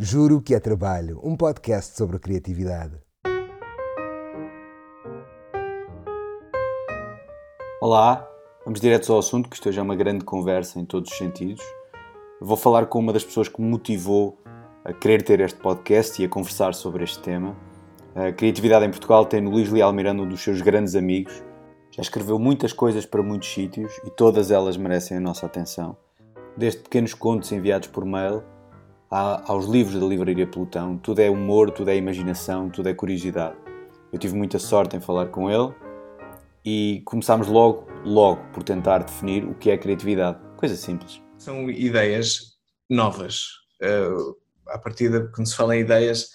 Juro que é Trabalho, um podcast sobre criatividade. Olá, vamos direto ao assunto, que isto hoje é uma grande conversa em todos os sentidos. Vou falar com uma das pessoas que me motivou a querer ter este podcast e a conversar sobre este tema. A criatividade em Portugal tem no Luís Leal Miranda um dos seus grandes amigos. Já escreveu muitas coisas para muitos sítios e todas elas merecem a nossa atenção. Desde pequenos contos enviados por mail aos livros da Livraria Pelotão, tudo é humor, tudo é imaginação, tudo é curiosidade. Eu tive muita sorte em falar com ele e começámos logo, logo por tentar definir o que é criatividade. Coisa simples. São ideias novas. Uh, à partida, quando se fala em ideias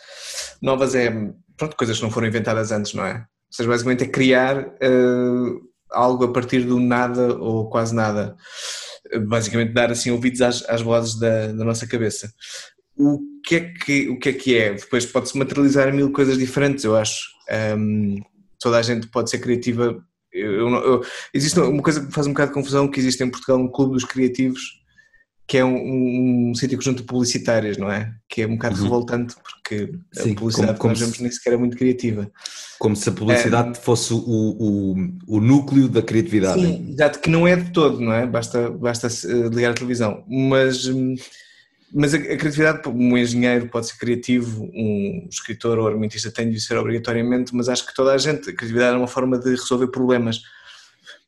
novas, é pronto, coisas que não foram inventadas antes, não é? Ou seja, basicamente é criar uh, algo a partir do nada ou quase nada basicamente dar assim ouvidos às, às vozes da, da, nossa cabeça. O que é que, o que é que é? Depois pode-se materializar mil coisas diferentes, eu acho. Um, toda a gente pode ser criativa. Eu, eu, eu, existe uma coisa que me faz um bocado de confusão, que existe em Portugal um clube dos criativos, que é um, um, um sítio conjunto de publicitárias, não é? Que é um bocado uhum. revoltante porque Sim, a publicidade como, como que nós vemos nem sequer é muito criativa. Como se a publicidade é, fosse o, o, o núcleo da criatividade. Sim, exato, que não é de todo, não é? Basta, basta ligar a televisão. Mas, mas a, a criatividade, um engenheiro pode ser criativo, um escritor ou argumentista tem de ser obrigatoriamente, mas acho que toda a gente, a criatividade é uma forma de resolver problemas.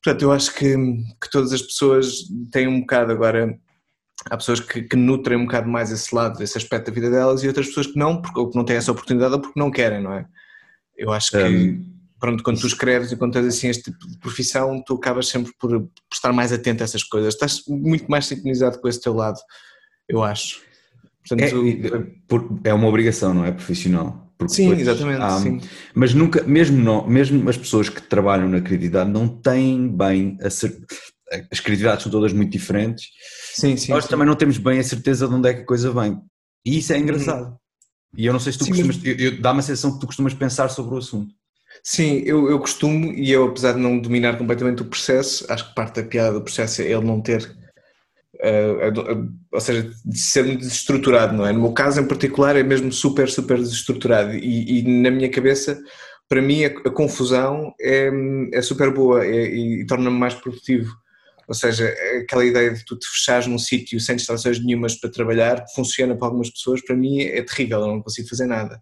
Portanto, eu acho que, que todas as pessoas têm um bocado agora há pessoas que, que, nutrem um bocado mais esse lado, esse aspecto da vida delas e outras pessoas que não, porque, ou que não têm essa oportunidade ou porque não querem, não é? Eu acho que, um, pronto, quando tu escreves e quando tens assim este tipo de profissão, tu acabas sempre por, por, estar mais atento a essas coisas, estás muito mais sintonizado com esse teu lado, eu acho. Portanto, é, é uma obrigação, não é? Profissional. sim, depois, exatamente. Há, sim. Mas nunca, mesmo, não, mesmo as pessoas que trabalham na criatividade não têm bem a certeza as criatividades são todas muito diferentes. Sim, sim. Nós sim. também não temos bem a certeza de onde é que a coisa vem. E isso é engraçado. Uhum. E eu não sei se tu sim, costumas, mas... dá-me a sensação que tu costumas pensar sobre o assunto. Sim, eu, eu costumo, e eu apesar de não dominar completamente o processo, acho que parte da piada do processo é ele não ter, uh, uh, ou seja, de ser muito desestruturado, não é? No meu caso em particular é mesmo super, super desestruturado e, e na minha cabeça, para mim a, a confusão é, é super boa é, e, e torna-me mais produtivo ou seja, aquela ideia de tu te fechares num sítio sem distrações nenhumas para trabalhar, funciona para algumas pessoas, para mim é terrível, eu não consigo fazer nada.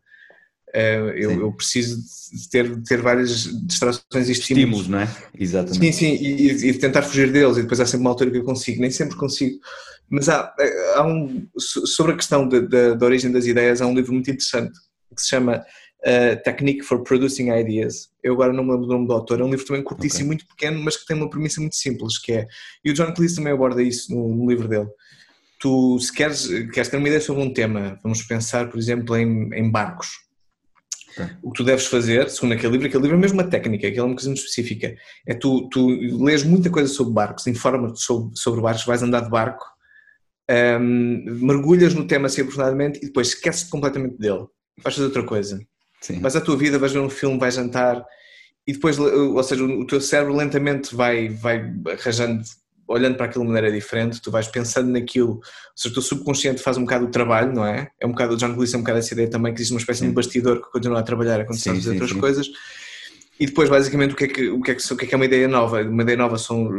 Eh, eu, eu, preciso de ter, ter várias distrações e estímulos. estímulos não é? Exatamente. Sim, sim, e, e, tentar fugir deles, e depois há sempre uma altura que eu consigo, nem sempre consigo. Mas há, há um, sobre a questão da origem das ideias, há um livro muito interessante que se chama uh, Technique for Producing Ideas. Eu agora não me lembro do nome do autor, é um livro também curtíssimo, okay. muito pequeno, mas que tem uma premissa muito simples, que é, e o John Cleese também aborda isso no, no livro dele, tu se queres, queres ter uma ideia sobre um tema, vamos pensar por exemplo em, em barcos, okay. o que tu deves fazer, segundo aquele livro, aquele livro é mesmo uma técnica, aquela é uma coisa muito específica, é tu, tu lês muita coisa sobre barcos, informa-te sobre, sobre barcos, vais andar de barco, um, mergulhas no tema assim aprofundadamente e depois esqueces-te completamente dele, vais fazer outra coisa. Sim. Mas a tua vida, vais ver um filme, vais jantar e depois, ou seja, o teu cérebro lentamente vai, vai arranjando, olhando para aquilo de maneira diferente, tu vais pensando naquilo, ou seja, o teu subconsciente faz um bocado o trabalho, não é? É um bocado, o John Cleese é um bocado essa ideia também, que existe uma espécie sim. de bastidor que continua a trabalhar a estás a fazer outras sim. coisas. E depois, basicamente, o que, é que, o, que é que, o que é que é uma ideia nova? Uma ideia nova são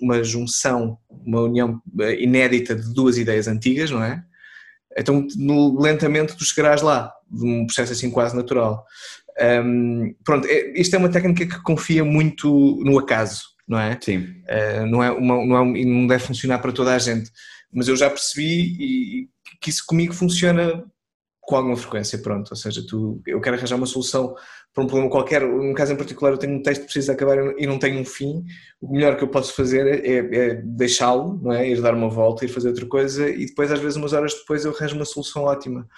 uma junção, uma união eh, inédita de duas ideias antigas, não é? Então, lentamente, tu chegarás lá, de um processo assim quase natural. Um, pronto, é, isto é uma técnica que confia muito no acaso, não é? Sim. Uh, não, é uma, não, é, não deve funcionar para toda a gente, mas eu já percebi e, que isso comigo funciona com alguma frequência, pronto. Ou seja, tu, eu quero arranjar uma solução um problema qualquer, num caso em particular eu tenho um texto que precisa acabar e não tenho um fim, o melhor que eu posso fazer é, é deixá-lo, não é? ir dar uma volta, ir fazer outra coisa e depois às vezes umas horas depois eu arranjo uma solução ótima.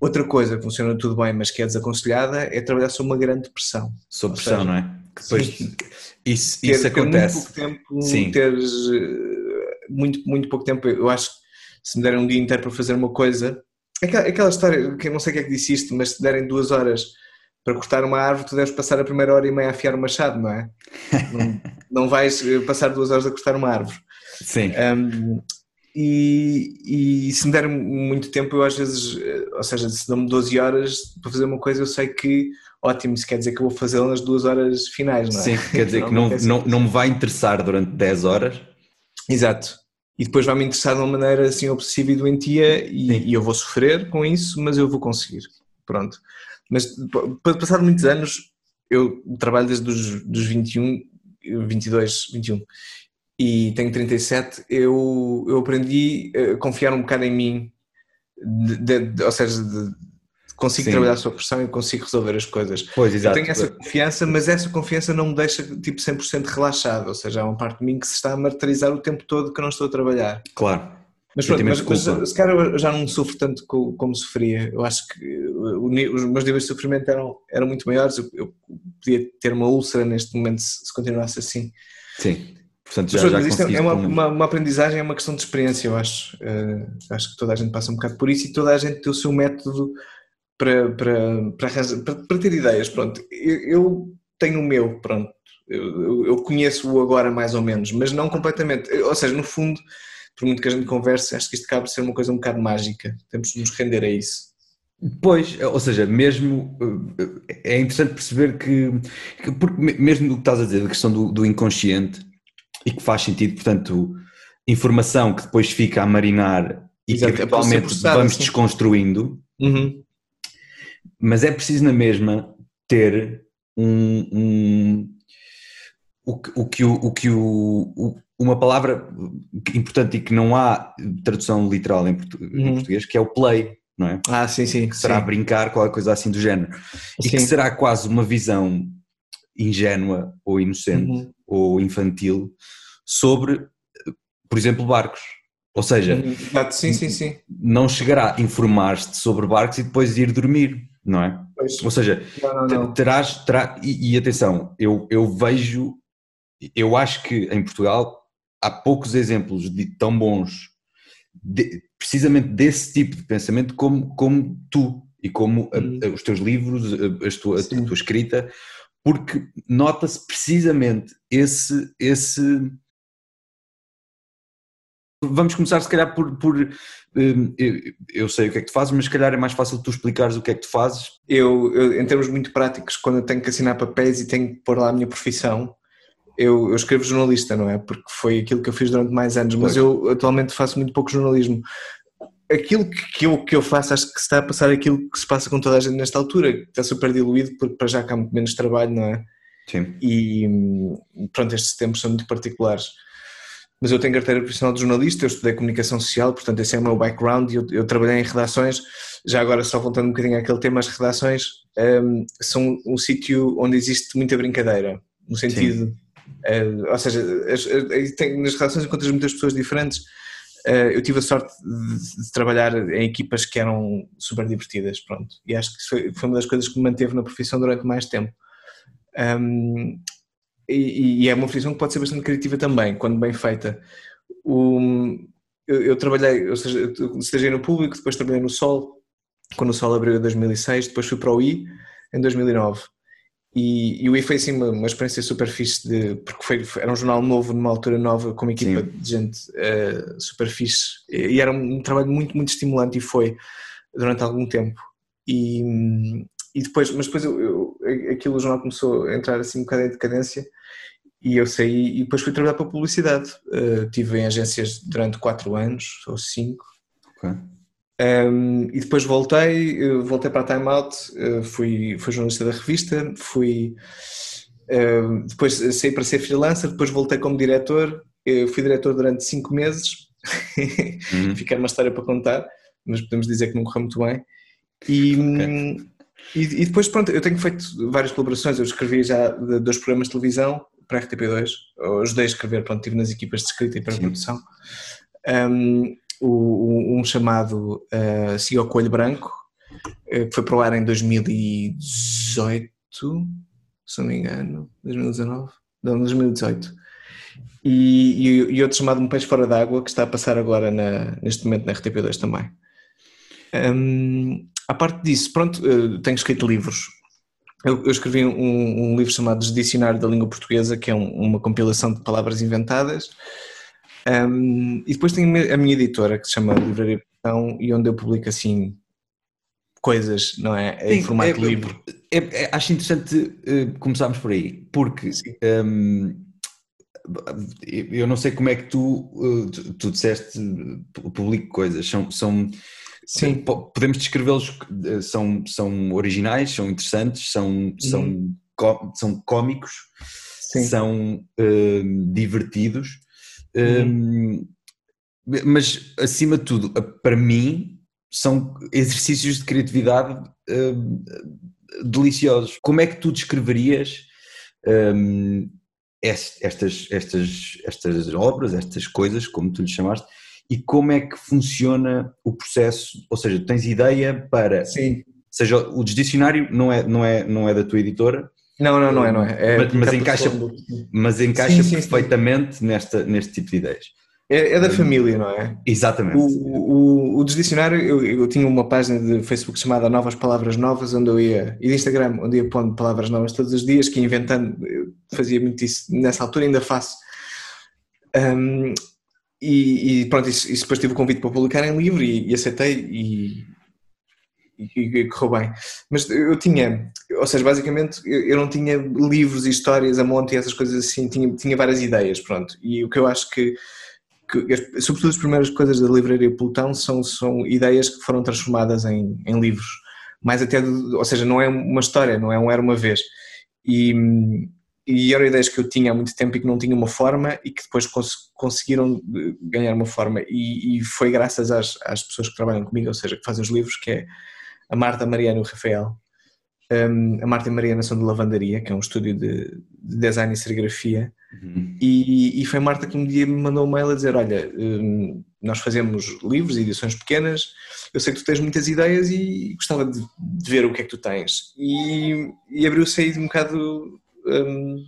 Outra coisa que funciona tudo bem mas que é desaconselhada é trabalhar sob uma grande pressão. Sob pressão, seja, não é? Que depois sim, isso, ter, isso acontece. Ter muito pouco tempo, sim. teres eh, muito, muito pouco tempo, eu acho que se me derem um dia inteiro para fazer uma coisa, aquela, aquela história, que não sei quem é que disse isto, mas se derem duas horas para cortar uma árvore tu deves passar a primeira hora e meia a afiar o machado, não é? não, não vais eh, passar duas horas a cortar uma árvore. Sim. Um, e, e, se me der muito tempo, eu às vezes, eh, ou seja, se dão-me 12 horas para fazer uma coisa, eu sei que ótimo, isso quer dizer que eu vou fazê-la nas duas horas finais, não é? Sim, quer dizer que não, não, não me vai interessar durante 10 horas. Exato. E depois vai-me interessar de uma maneira assim obsessiva e doentia e, e, eu vou sofrer com isso, mas eu vou conseguir. Pronto. Mas passar muitos anos, eu trabalho desde os dos 21, 22, 21 e tenho 37, eu, eu aprendi a confiar um bocado em mim, de, de, de, ou seja, consigo Sim. trabalhar sob pressão e consigo resolver as coisas. Pois, exato. Eu tenho essa confiança, mas essa confiança não me deixa tipo 100% relaxado, ou seja, há uma parte de mim que se está a martirizar o tempo todo que eu não estou a trabalhar. Claro. Mas pronto, mas, mas se calhar eu já não sofro tanto como, como sofria. Eu acho que os meus níveis de sofrimento eram, eram muito maiores. Eu, eu podia ter uma úlcera neste momento se, se continuasse assim. Sim. Portanto, já, mas, já é uma, uma, uma, aprendizagem, é uma questão de experiência, eu acho. Uh, acho que toda a gente passa um bocado por isso e toda a gente tem o seu método para, para, para, para, para ter ideias. Pronto, eu, eu, tenho o meu, pronto. Eu, eu conheço-o agora mais ou menos, mas não completamente. Ou seja, no fundo, por muito que a gente converse, acho que isto por ser uma coisa um bocado mágica. Temos de nos render a isso. Pois, ou seja, mesmo eh, é interessante perceber que, que porque mesmo o que estás a dizer, a questão do, do inconsciente, e que faz sentido, portanto, informação que depois fica a marinar e Exato, que eventualmente é vamos assim. desconstruindo, uhum. mas é preciso na mesma ter um, um o, o, que o, o que o, uma palavra importante e que não há tradução literal em, português, uhum. em português que é o play, não é? Ah, sim, sim. Que será sim. brincar, qualquer coisa assim do género. E sim. que será quase uma visão ingênua ou inocente uhum. ou infantil sobre, por exemplo, barcos. Ou seja, uhum. sim, sim, sim. não chegará a informar-te sobre barcos e depois ir dormir, não é? Pois. Ou seja, não, não, não. terás, terá, e, e, atenção, eu, eu vejo, eu acho que em Portugal há poucos exemplos de tão bons, de, precisamente desse tipo de pensamento como, como tu e como a, uhum. a, os teus livros, a, tua, a tua escrita, porque nota-se precisamente esse, esse. Vamos começar, se calhar, por. por hum, eu sei o que é que tu fazes, mas se calhar é mais fácil tu explicares o que é que tu fazes. Eu, eu em termos muito práticos, quando eu tenho que assinar papéis e tenho que pôr lá a minha profissão, eu, eu, escrevo jornalista, não é? Porque foi aquilo que eu fiz durante mais anos, mas eu atualmente faço muito pouco jornalismo aquilo que eu, que eu faço, acho que se está a passar aquilo que se passa com toda a gente nesta altura, que está super diluído, porque para já cá há muito menos trabalho, não é? Sim. E pronto, estes tempos são muito particulares. Mas eu tenho carteira profissional de jornalista, eu estudei comunicação social, portanto esse é o meu background, eu, eu trabalhei em redações, já agora só voltando um bocadinho àquele tema, as redações um, são um sítio onde existe muita brincadeira, no sentido, uh, ou seja, as, as, nas redações encontras muitas pessoas diferentes, eh, eu tive a sorte de, de, trabalhar em equipas que eram super divertidas, pronto. E acho que foi, foi uma das coisas que me manteve na profissão durante mais tempo. Um, e, e, é uma profissão que pode ser bastante criativa também, quando bem feita. O, eu, eu, trabalhei, ou seja, estagiei no público, depois trabalhei no Sol, quando o Sol abriu em 2006, depois fui para o I em 2009. E, e o I foi assim uma, uma experiência super fixe, de, porque foi, era um jornal novo, numa altura nova, com uma equipa Sim. de gente uh, super fixe. E era um, trabalho muito, muito estimulante e foi durante algum tempo. E, e depois, mas depois eu, eu, aquilo o jornal começou a entrar assim um bocado em decadência e eu saí e depois fui trabalhar para a publicidade. Uh, tive em agências durante quatro anos ou cinco. Okay. Um, e depois voltei, voltei para a Time Out, uh, fui, fui jornalista da revista, fui uh, depois saí para ser freelancer, depois voltei como diretor, eu fui diretor durante cinco meses, uhum. fica uma história para contar, mas podemos dizer que não correu muito bem. E, okay. e, e, depois, pronto, eu tenho feito várias colaborações, eu escrevi já dois programas de televisão para a RTP2, eu ajudei a escrever, pronto, estive nas equipas de escrita e para a produção. Um, o, um chamado uh, Siga o Coelho Branco, uh, que foi para o ar em 2018, se não me engano, 2019, não, 2018. E, e, e, outro chamado Um Peixe Fora d'Água, que está a passar agora na, neste momento na RTP2 também. Um, a parte disso, pronto, uh, tenho escrito livros. Eu, eu escrevi um, um, livro chamado Dicionário da Língua Portuguesa, que é um, uma compilação de palavras inventadas Um, e depois tenho a minha editora que se chama Livraria Portão e onde eu publico assim coisas, não é? Em Sim, formato é- livre. é- é- acho interessante uh, começarmos por aí, porque um, eu não sei como é que tu, uh, tu, tu disseste uh, publico coisas, são, são Sim. po- podemos descrevê-los, são, são originais, são interessantes, são, são, có- são cómicos, Sim. são um, um, mas acima de tudo, para mim, são exercícios de criatividade um, deliciosos. Como é que tu descreverias um, es- estas, estas, estas obras, estas coisas, como tu lhe chamaste, e como é que funciona o processo? Ou seja, tens ideia para, Sim. seja o dicionário não é, não é, não é da tua editora, Não, não, não é, não é. é Mas- mas encaixa- do- mas encaixa Sim, sim, sim. perfeitamente Nesta, neste tipo de ideias. É, é da família, não é? Exatamente. O, o, o desdicionário, eu, eu tinha uma página de Facebook chamada Novas Palavras Novas, onde eu ia, e de Instagram, onde ia pondo palavras novas todos os dias, que inventando, eu fazia muito isso nessa altura, ainda faço. Um, e, e pronto, isso, isso depois tive o convite para publicar em livro e, e aceitei e, e, e correu bem. Mas eu tinha, ou seja, basicamente eu, eu não tinha livros e histórias a monte e essas coisas assim, tinha, tinha várias ideias, pronto. E o que eu acho que que, sobretudo as primeiras coisas da livraria Pelotão são, são ideias que foram transformadas em, em livros, mais até, de- ou seja, não é uma história, não é um era uma vez. E, e eram ideias que eu tinha há muito tempo e que não tinham uma forma e que depois cons- conseguiram eh, ganhar uma forma. E, e foi graças às, às pessoas que trabalham comigo, ou seja, que fazem os livros, que é a Marta, a Mariana e o Rafael. Um, a Marta e a Mariana são de Lavandaria, que é um estúdio de, de design e serigrafia. Uhum. E, e foi a Marta que um dia me mandou um mail a dizer: Olha, hum, nós fazemos livros e edições pequenas, eu sei que tu tens muitas ideias e gostava de, de ver o que é que tu tens. E, e abriu-se aí de um bocado hum,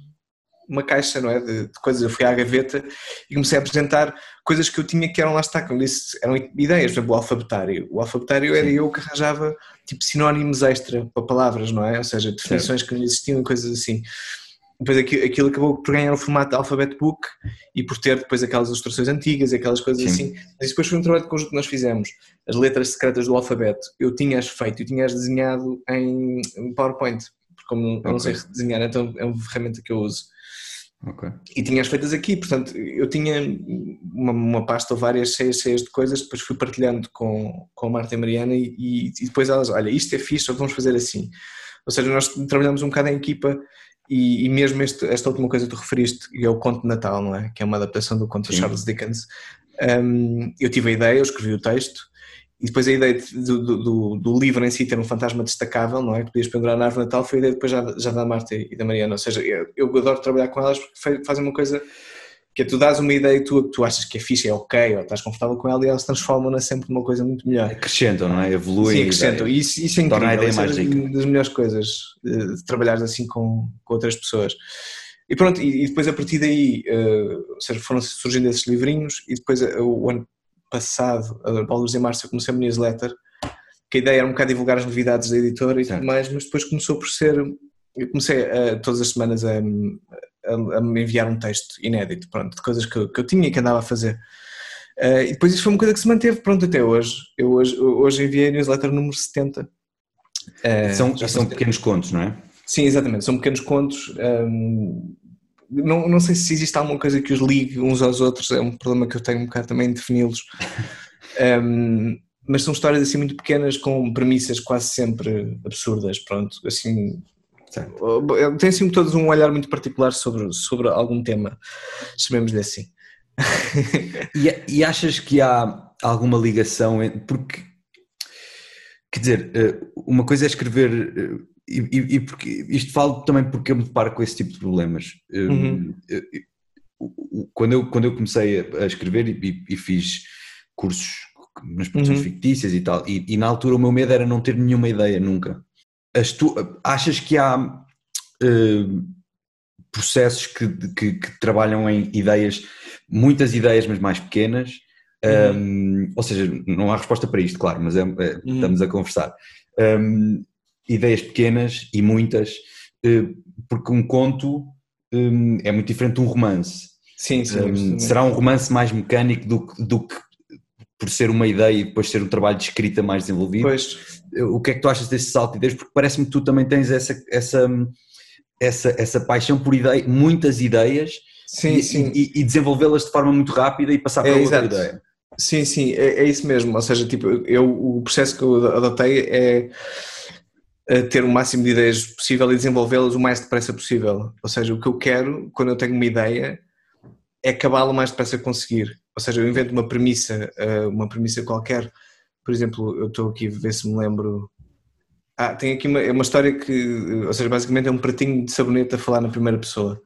uma caixa não é? de, de coisas. Eu fui à gaveta e comecei a apresentar coisas que eu tinha que eram lá está, como disse, eram ideias, por exemplo, o alfabetário. O alfabetário era Sim. eu que arranjava tipo sinónimos extra para palavras, não é? Ou seja, definições que não existiam e coisas assim. Depois aquilo, acabou por ganhar o formato de alphabet book e por ter depois aquelas ilustrações antigas e aquelas coisas Sim. assim. Mas isso depois foi um trabalho de conjunto que nós fizemos. As letras secretas do alfabeto, eu tinha-as feito, eu tinha-as desenhado em PowerPoint, porque como eu não sei desenhar, então é uma ferramenta que eu uso. Ok. E tinha as feitas aqui, portanto, eu tinha uma, uma pasta ou várias cheias, cheias de coisas, depois fui partilhando com, com a Marta e a Mariana e, e, e depois elas, olha, isto é fixe, só vamos fazer assim. Ou seja, nós trabalhamos um bocado em equipa e, e mesmo este, esta última coisa que tu referiste, que é o Conto de Natal, não é? Que é uma adaptação do conto de Sim. Charles Dickens. Um, eu tive a ideia, eu escrevi o texto e depois a ideia de- do, do, do, livro em si ter um fantasma destacável, não é? Que podias pendurar na árvore Natal, foi a ideia depois já, já da Marta e da Mariana. Ou seja, eu, eu adoro trabalhar com elas porque fa- fazem uma coisa que é tu dás uma ideia tua que tu achas que é fixe, é ok, ou estás confortável com ela e elas transformam-na sempre numa coisa muito melhor. Acrescentam, não é? Evoluem. Sim, acrescentam. E isso, isso é Torna a incrível. ideia é mais das- rica. das melhores coisas eh, de trabalhar assim com, com outras pessoas. E pronto, e, e depois a partir daí, eh, ou seja, foram surgindo esses livrinhos e depois eh, o ano passado, a Paulo José Márcio, eu comecei a newsletter, que a ideia era um bocado divulgar as novidades da editora e Certo. tudo mais, mas depois começou por ser, eu comecei a, todas as semanas a, a- a me enviar um texto inédito, pronto, de coisas que, eu- que eu tinha e que andava a fazer. Eh, e depois isso foi uma coisa que se manteve, pronto, até hoje. Eu hoje, hoje enviei a newsletter número 70. Eh, São, já são pequenos contos, não é? Sim, exatamente, são pequenos contos. hum, não, não sei se existe alguma coisa que os ligue uns aos outros, é um problema que eu tenho um bocado também de defini-los. Hum, mas são histórias assim muito pequenas com premissas quase sempre absurdas, pronto, assim Certo. tem assim todos um olhar muito particular sobre, sobre algum tema, chamemos-lhe assim. E, e achas que há alguma ligação. Porque. Quer dizer, eh, uma coisa é escrever. E, e- e porque, isto falo também porque eu me deparo com esse tipo de problemas. Eh, Uhum. Quando eu, quando eu comecei a, escrever e, e- fiz cursos nas produções Uhum. fictícias e tal, e, na altura o meu medo era não ter nenhuma ideia nunca. Tu, achas que há eh, processos que, que- que trabalham em ideias, muitas ideias, mas mais pequenas? Um, ou seja, não há resposta para isto, claro, mas é- é- estamos a conversar. Um, ideias pequenas e muitas, eh, porque um conto um, é muito diferente de um romance. Sim, sim. Um, será um romance mais mecânico do, que- do que por ser uma ideia e depois ser um trabalho de escrita mais desenvolvido? Pois, O que é que tu achas desse salto de ideias? Porque parece-me que tu também tens essa, essa, essa, essa paixão por ideia, muitas ideias sim, e, sim. e- e desenvolvê-las de forma muito rápida e passar para É, outra exato. ideia. Sim, sim, é, é isso mesmo. Ou seja, tipo, eu, o processo que eu adotei é eh, ter o máximo de ideias possível e desenvolvê-las o mais depressa possível. Ou seja, o que eu quero, quando eu tenho uma ideia, é acabá-la o mais depressa que conseguir. Ou seja, eu invento uma premissa, eh, uma premissa qualquer. Por exemplo, eu estou aqui a ver se me lembro. Ah, tem aqui uma, é uma história que, ou seja, basicamente é um pratinho de sabonete a falar na primeira pessoa.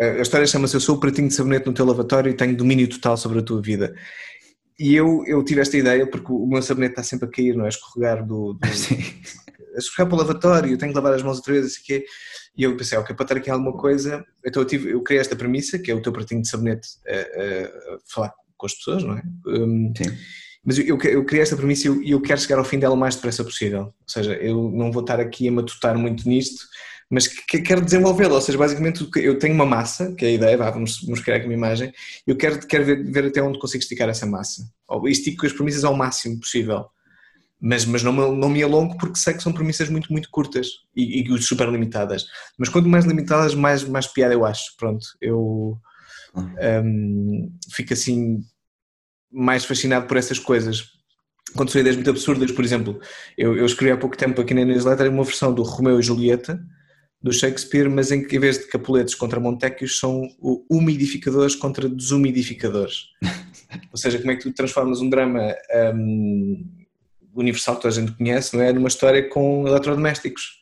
A a história chama-se Eu sou o pratinho de sabonete no teu lavatório e tenho domínio total sobre a tua vida. E eu, eu tive esta ideia porque o meu sabonete está sempre a cair, não é? Escorregar do, do, Escorregar para o lavatório, tenho que lavar as mãos outra vez, assim quê. E eu pensei, ok, para ter aqui alguma coisa, então eu, tive, eu criei esta premissa, que é o teu pratinho de sabonete a, a- falar com as pessoas, não é? Um, Sim. mas eu, eu, eu criei esta premissa e eu, eu quero chegar ao fim dela o mais depressa possível. Ou seja, eu não vou estar aqui a matutar muito nisto, mas que, que quero desenvolvê-la. Ou seja, basicamente que- eu tenho uma massa, que é a ideia, vá, vamos, vamos criar aqui uma imagem, eu quero, quero ver, ver até onde consigo esticar essa massa. Ou estico as premissas ao máximo possível. Mas, mas não, me, não me alongo porque sei que são premissas muito, muito curtas e, e super limitadas. Mas quanto mais limitadas, mais, mais piada eu acho. Pronto, eu hum, fico assim mais fascinado por essas coisas. Quando são ideias muito absurdas, por exemplo, eu, eu escrevi há pouco tempo aqui na newsletter uma versão do Romeu e Julieta, do Shakespeare, mas em que em vez de Capuletos contra Montecchios são umidificadores contra desumidificadores. Ou seja, como é que tu transformas um drama hum, universal que toda a gente conhece, não é? Numa história com eletrodomésticos.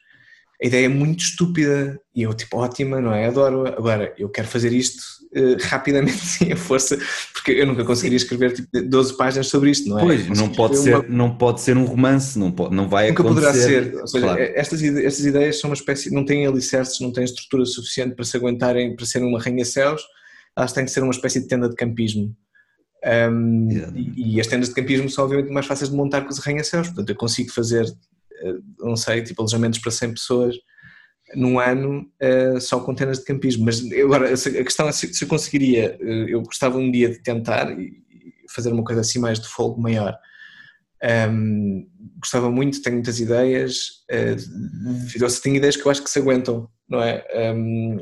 A ideia é muito estúpida e eu, tipo, ótima, não é? Adoro. Agora, eu quero fazer isto eh, rapidamente, sim, a força, porque eu nunca conseguiria escrever tipo 12 páginas sobre isto, não é? Pois, não pode, ser, uma- não pode ser um romance, não, pode, não vai Nunca acontecer. poderá ser. Ou seja, Claro. estas, estas ideias são uma espécie, não têm alicerces, não têm estrutura suficiente para se aguentarem, para serem uma arranha-céus, elas têm que ser uma espécie de tenda de campismo. Um, e, e as tendas de campismo são obviamente mais fáceis de montar que os arranha-céus, portanto eu consigo fazer, eh, não sei, tipo alojamentos para 100 pessoas num ano eh, só com tendas de campismo, mas eu agora a questão é se, se eu conseguiria, eh, eu gostava um dia de tentar e fazer uma coisa assim mais de fogo maior. Um, gostava muito, tenho muitas ideias, uh, tenho ideias que eu acho que se aguentam, não é? Um,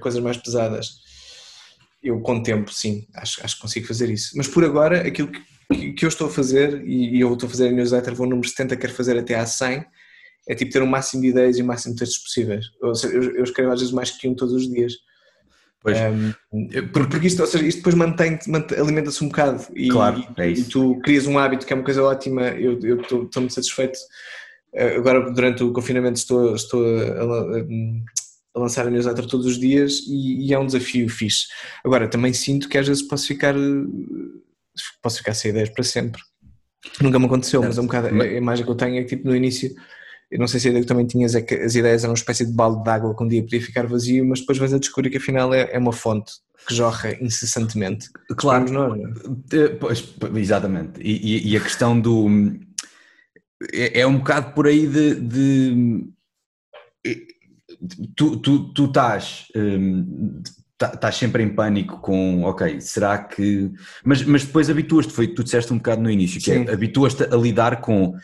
coisas mais pesadas. Eu com o tempo, sim, acho, acho que consigo fazer isso. Mas por agora, aquilo que, que- eu estou a fazer, e, e eu estou a fazer a newsletter, vou número 70, quero fazer até à 100, é tipo ter o máximo de ideias e o máximo de textos possíveis. Ou seja, eu, eu escrevo às vezes mais que um todos os dias. Pois. Um, porque isto, ou seja, isto depois mantém alimenta-se um bocado e, Claro, é e tu crias um hábito que é uma coisa ótima. Eu estou muito satisfeito. Eh, Agora, durante o confinamento, estou, estou a, a- a lançar a newsletter todos os dias e, e é um desafio fixe. Agora, também sinto que às vezes posso ficar, eh, posso ficar sem ideias para sempre. Nunca me aconteceu, mas é um bocado a a imagem que eu tenho é que, tipo, no início. Eu não sei se a ideia que também tinhas é que as ideias eram uma espécie de balde de água que um dia podia ficar vazio, mas depois vais a descobrir que afinal é, é uma fonte que jorra incessantemente. Claro. É? Eh, Pois, pois, exatamente. E, e- e a questão do. É, é um bocado por aí de. de- tu, tu, tu estás. hum, tá- Estás sempre em pânico com, ok, será que. Mas, mas depois habituas-te, foi tu disseste um bocado no início, que é, Sim. habituas-te a lidar com.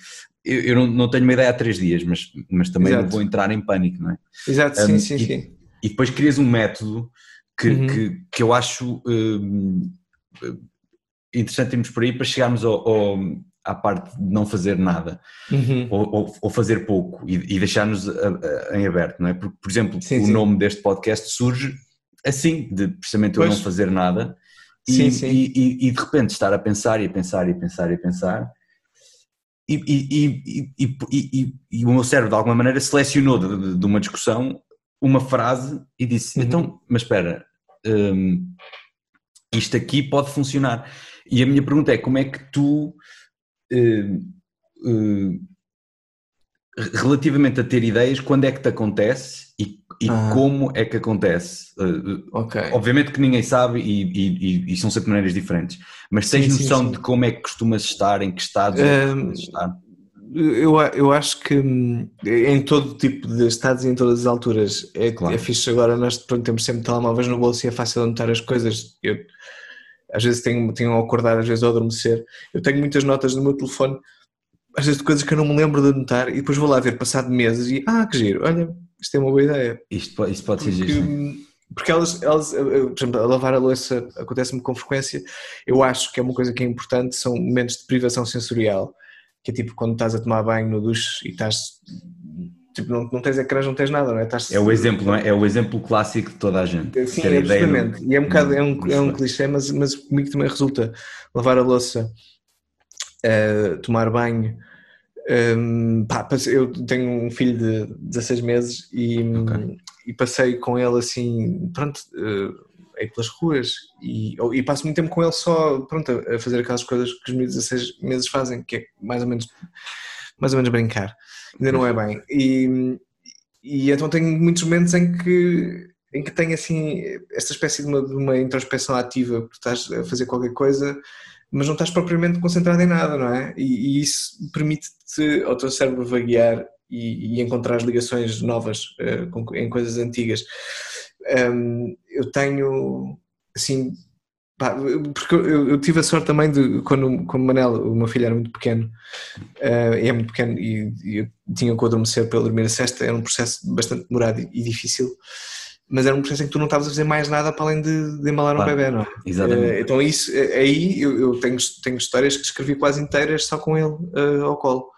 Eu, eu não, não tenho uma ideia há três dias, mas, mas também não Exato. vou entrar em pânico, não é? Exato, sim, Um, sim, e- sim. E depois crias um método que, Uhum. que, que eu acho hum, interessante irmos por aí para chegarmos ao, ao- à parte de não fazer nada Uhum. ou, ou- ou fazer pouco e, e deixar-nos a- a- em aberto, não é? Porque, por exemplo, Sim, o sim. nome deste podcast surge assim, de precisamente eu Pois. não fazer nada e, Sim, e- e- e de repente estar a pensar e a pensar e a pensar e a pensar. E, o meu cérebro, de alguma maneira, selecionou de, de- de uma discussão uma frase e disse: Uhum. Então, mas espera, hum, isto aqui pode funcionar. E a minha pergunta é: como é que tu, relativamente a ter ideias, quando é que te acontece e, e Ah. como é que acontece? Uh, Ok. Obviamente que ninguém sabe e, e- e- são sempre maneiras diferentes, mas tens Sim, sim, noção sim. de como é que costumas estar, em que estados é que Hum, costumas estar? eu, eu acho que hum, em todo tipo de estados e em todas as alturas é, Claro. é fixe agora nós pronto, temos sempre telemóveis no bolso e é fácil anotar as coisas. Eu às vezes tenho, tenho ao acordar, às vezes ao adormecer. Eu tenho muitas notas no meu telefone, às vezes de coisas que eu não me lembro de anotar e depois vou lá ver passado meses e ah, que giro, olha, isto é uma boa ideia. Isto, pode- isto pode ser Porque, giro. porque elas, elas, por exemplo, a lavar a louça acontece-me com frequência. Eu acho que é uma coisa que é importante, são momentos de privação sensorial, que é tipo quando estás a tomar banho no duche e estás. Tipo, não, não tens ecrãs, não tens nada, não é? Estás, É o exemplo, não é? É o exemplo clássico de toda a gente. Sim, no- absolutamente. E é um bocado, é um, é um clichê, mas, mas comigo também resulta lavar a louça, eh, tomar banho. Hum, pá, passei- eu tenho um filho de 16 meses e, Ok. e passei com ele assim, pronto, eh, aí pelas ruas e, e passo muito tempo com ele só, pronto, a fazer aquelas coisas que os de 16 meses fazem, que é mais ou menos, mais ou menos brincar. Ainda não é bem. E, e então tenho muitos momentos em que em que tenho assim esta espécie de uma, de uma introspeção ativa, porque estás a fazer qualquer coisa, mas não estás propriamente concentrado em nada, não é? E, e isso permite-te ao teu cérebro vaguear e, e encontrar as ligações novas eh, com- em coisas antigas. Hum, eu tenho assim. Pá, porque eu, eu tive a sorte também de quando, quando o Manel, o meu filho era muito pequeno, e é muito pequeno e, e eu tinha que adormecer para ele dormir a sexta, era um processo bastante demorado e, e difícil, mas era um processo em que tu não estavas a fazer mais nada para além de, de embalar um bebê, não é? Exatamente. Eh, então isso, eh, aí eu, eu tenho, tenho histórias que escrevi quase inteiras só com ele eh, ao colo.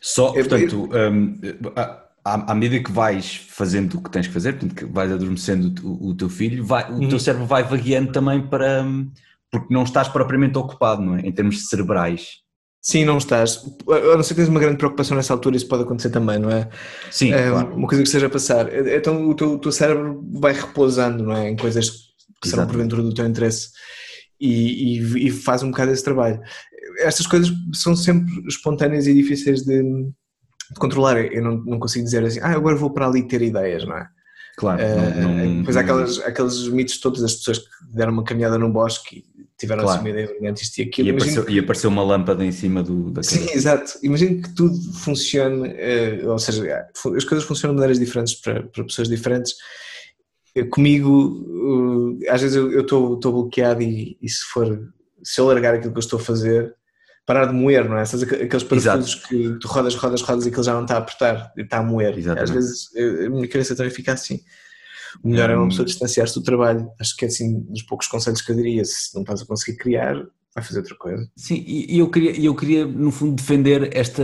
Só, É- portanto, hum, à, à medida que vais fazendo o que tens que fazer, portanto, que vais adormecendo o, teu- o teu filho, vai- o Uhum. teu cérebro vai vagueando também para. Porque não estás propriamente ocupado, não é? Em termos cerebrais. Sim, não estás. A não ser que tens uma grande preocupação nessa altura, isso pode acontecer também, não é? Sim, É, claro. Uma coisa que esteja a passar. Então o teu, o teu cérebro vai repousando, não é? Em coisas que serão Exato. porventura do teu interesse e, e- e faz um bocado esse trabalho. Estas coisas são sempre espontâneas e difíceis de, de controlar. Eu não, não consigo dizer assim, ah, agora vou para ali ter ideias, não é? Claro. Eh, não- não- depois há aquelas, aqueles mitos todos das pessoas que deram uma caminhada no bosque e tiveram Claro. assim uma ideia brilhante, isto e aquilo. E apareceu, e apareceu uma lâmpada em cima do, da Sim, cabeça. exato. Imagino que tudo funcione, eh, ou seja, as coisas funcionam de maneiras diferentes para, para pessoas diferentes. Eh, Comigo, eh, às vezes eu estou bloqueado e, e se for, se eu largar aquilo que eu estou a fazer, parar de moer, não é? Sabes, aqu- aqueles parafusos que tu rodas, rodas, rodas e aquilo já não está a apertar, está a moer. Exatamente. Às vezes a minha cabeça também fica assim. O melhor é uma Hum. pessoa distanciar-se do trabalho. Acho que é assim dos poucos conselhos que eu diria. Se não estás a conseguir criar, vai fazer outra coisa. Sim, e eu queria, eu queria no fundo defender esta